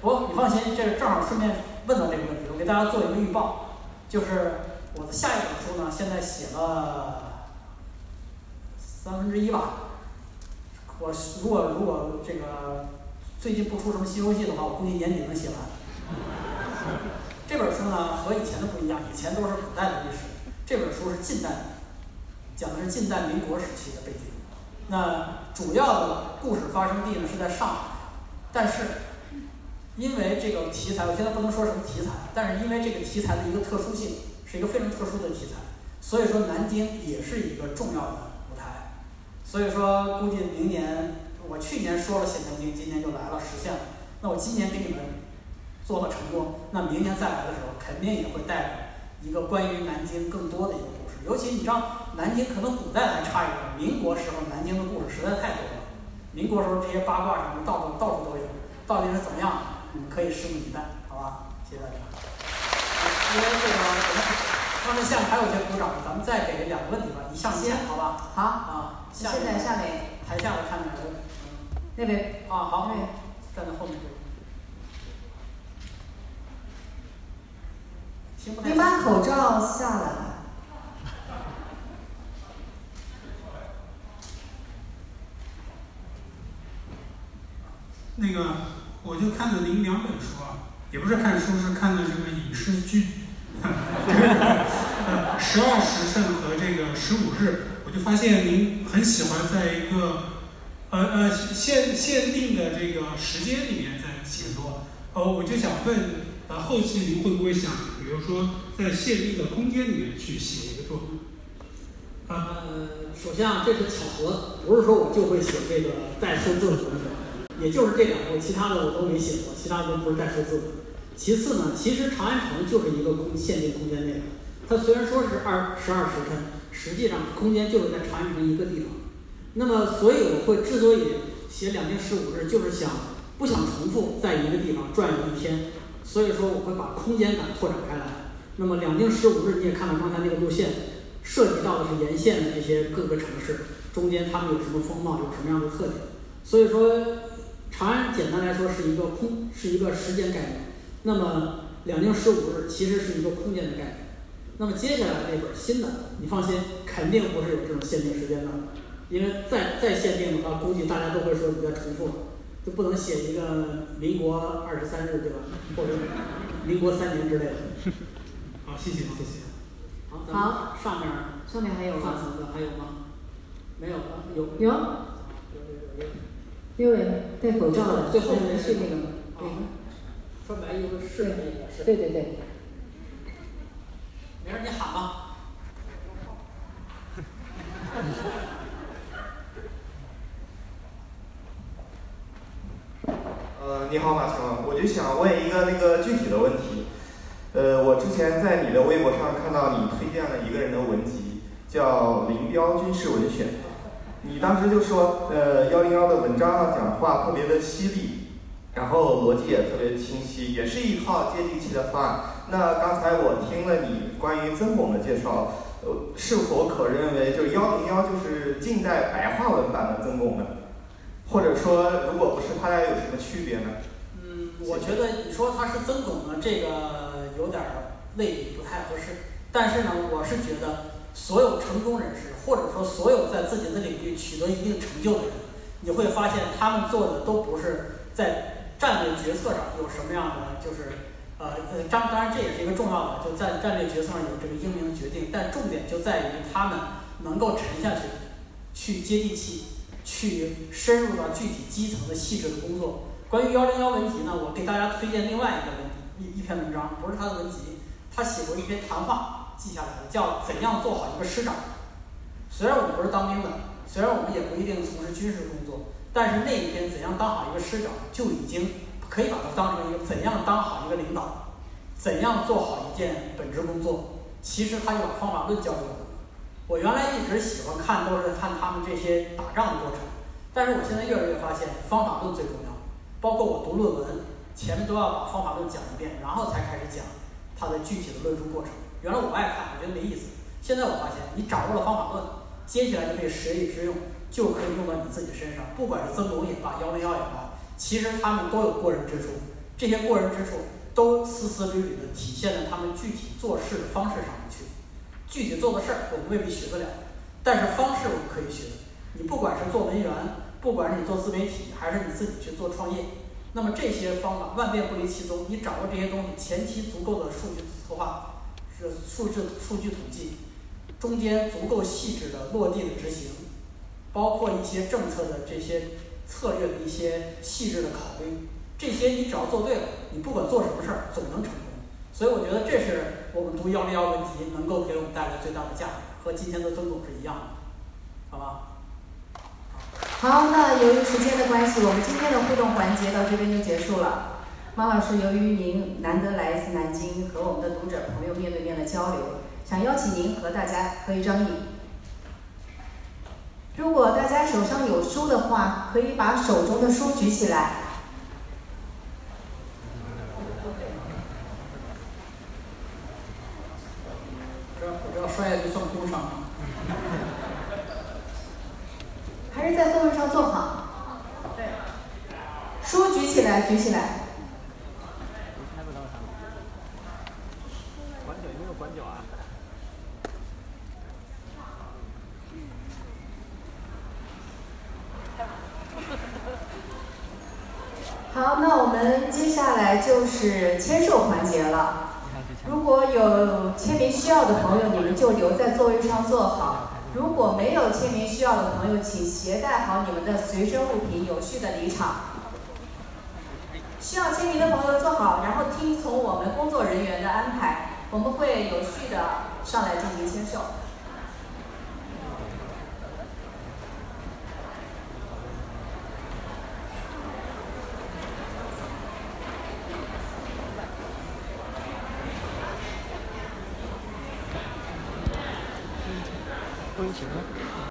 不，你放心，这正好顺便问到这个问题，我给大家做一个预报，就是我的下一本书呢，现在写了三分之一吧。我如果如果这个。最近不出什么新游戏的话，我估计年底能写完。这本书呢和以前的不一样，以前都是古代的历史，这本书是近代，讲的是近代民国时期的背景。那主要的故事发生地呢是在上海，但是因为这个题材，我现在不能说什么题材，但是因为这个题材的一个特殊性，是一个非常特殊的题材，所以说南京也是一个重要的舞台。所以说估计明年。我去年说了写南京，今年就来了，实现了。那我今年给你们做了成功，那明年再来的时候，肯定也会带着一个关于南京更多的一个故事。尤其你知道，南京可能古代还差一点，民国时候南京的故事实在太多了。民国时候这些八卦什么到处到处都有，到底是怎么样？你们可以拭目以待，好吧？谢谢大家。因为这个刚才下面还有一些鼓掌，咱们再给两个问题吧，一上一下，好吧？好。啊，现在下面台下的看着来。那边啊，好，站在后面。你把口罩下来。那个，我就看了您两本书啊，也不是看书，是看的这个影视剧，十二时辰和这个十五日，我就发现您很喜欢在一个。呃呃，限限定的这个时间里面在写作，呃，我就想问，呃，后期您会不会想，比如说在限定的空间里面去写一个作品？呃，首先啊，这是巧合，不是说我就会写这个带数字的东西，也就是这两部，其他的我都没写过，其他的都不是带数字的。其次呢，其实长安城就是一个空限定空间内的，它虽然说是二十二时辰，实际上空间就是在长安城一个地方。那么，所以我会之所以写两京十五日，就是想不想重复在一个地方转悠一天，所以说我会把空间感拓展开来。那么两京十五日，你也看到刚才那个路线，涉及到的是沿线的这些各个城市，中间他们有什么风貌，有什么样的特点。所以说，长安简单来说是一个空，是一个时间概念。那么两京十五日其实是一个空间的概念。那么接下来这本新的，你放心，肯定不是有这种限定时间的，因为再再限定的话，估计大家都会说你在重复，就不能写一个民国二十三日对吧？或者民国三年之类的。好，谢谢谢谢。好，咱们上面上面还有上层的还有吗？没有了，有有有有有。六位戴口罩的，最后面是那个，对。穿白衣服是那个是。对对对。明儿，你喊吧。呃，你好，马强，我就想问一个那个具体的问题。呃，我之前在你的微博上看到你推荐了一个人的文集，叫《林彪军事文选》。你当时就说，呃，幺零幺的文章讲话特别的犀利，然后逻辑也特别清晰，也是一套接地气的方案。那刚才我听了你关于曾巩的介绍，呃，是否可认为就幺零幺就是近代白话文版的曾巩呢？或者说，如果不是，他俩有什么区别呢？嗯，我觉得你说他是曾巩呢，这个有点未必不太合适。但是呢，我是觉得所有成功人士，或者说所有在自己的领域取得一定成就的人，你会发现他们做的都不是在战略决策上有什么样的，就是呃，当当然这也是一个重要的，就在战略决策上有这个英明的决定。但重点就在于他们能够沉下去，去接地气。去深入到具体基层的细致的工作。关于幺零幺文集呢，我给大家推荐另外一个文一一篇文章，不是他的文集，他写过一篇谈话记下来的，叫《怎样做好一个师长》。虽然我们不是当兵的，虽然我们也不一定从事军事工作，但是那一篇《怎样当好一个师长》就已经可以把它当成一个怎样当好一个领导，怎样做好一件本职工作。其实他就把方法论教给我们。我原来一直喜欢看，都是看他们这些打仗的过程。但是我现在越来越发现，方法论最重要。包括我读论文，前面都要把方法论讲一遍，然后才开始讲它的具体的论述过程。原来我爱看，我觉得没意思。现在我发现，你掌握了方法论，接下来就可以实以致用，就可以用到你自己身上。不管是曾巩也罢，幺零幺也罢，其实他们都有过人之处。这些过人之处，都丝丝缕缕的体现在他们具体做事的方式上面去。具体做的事儿，我们未必学得了，但是方式我们可以学。你不管是做文员，不管是你做自媒体，还是你自己去做创业，那么这些方法万变不离其宗。你掌握这些东西，前期足够的数据策划，是数字数据统计，中间足够细致的落地的执行，包括一些政策的这些策略的一些细致的考虑，这些你只要做对了，你不管做什么事儿，总能成功。所以我觉得这是我们读幺零幺文集能够给我们带来最大的价值，和今天的曾总是一样的，好吧？好，那由于时间的关系，我们今天的互动环节到这边就结束了。马老师，由于您难得来一次南京，和我们的读者朋友面对面的交流，想邀请您和大家合一张影。如果大家手上有书的话，可以把手中的书举起来。摔下去算工伤。还是在座位上坐好。对。书举起来，举起来。管脚有没有管脚啊？好，那我们接下来就是签售环节了。如果有签名需要的朋友，你们就留在座位上坐好。如果没有签名需要的朋友，请携带好你们的随身物品，有序的离场。需要签名的朋友坐好，然后听从我们工作人员的安排，我们会有序的上来进行签售。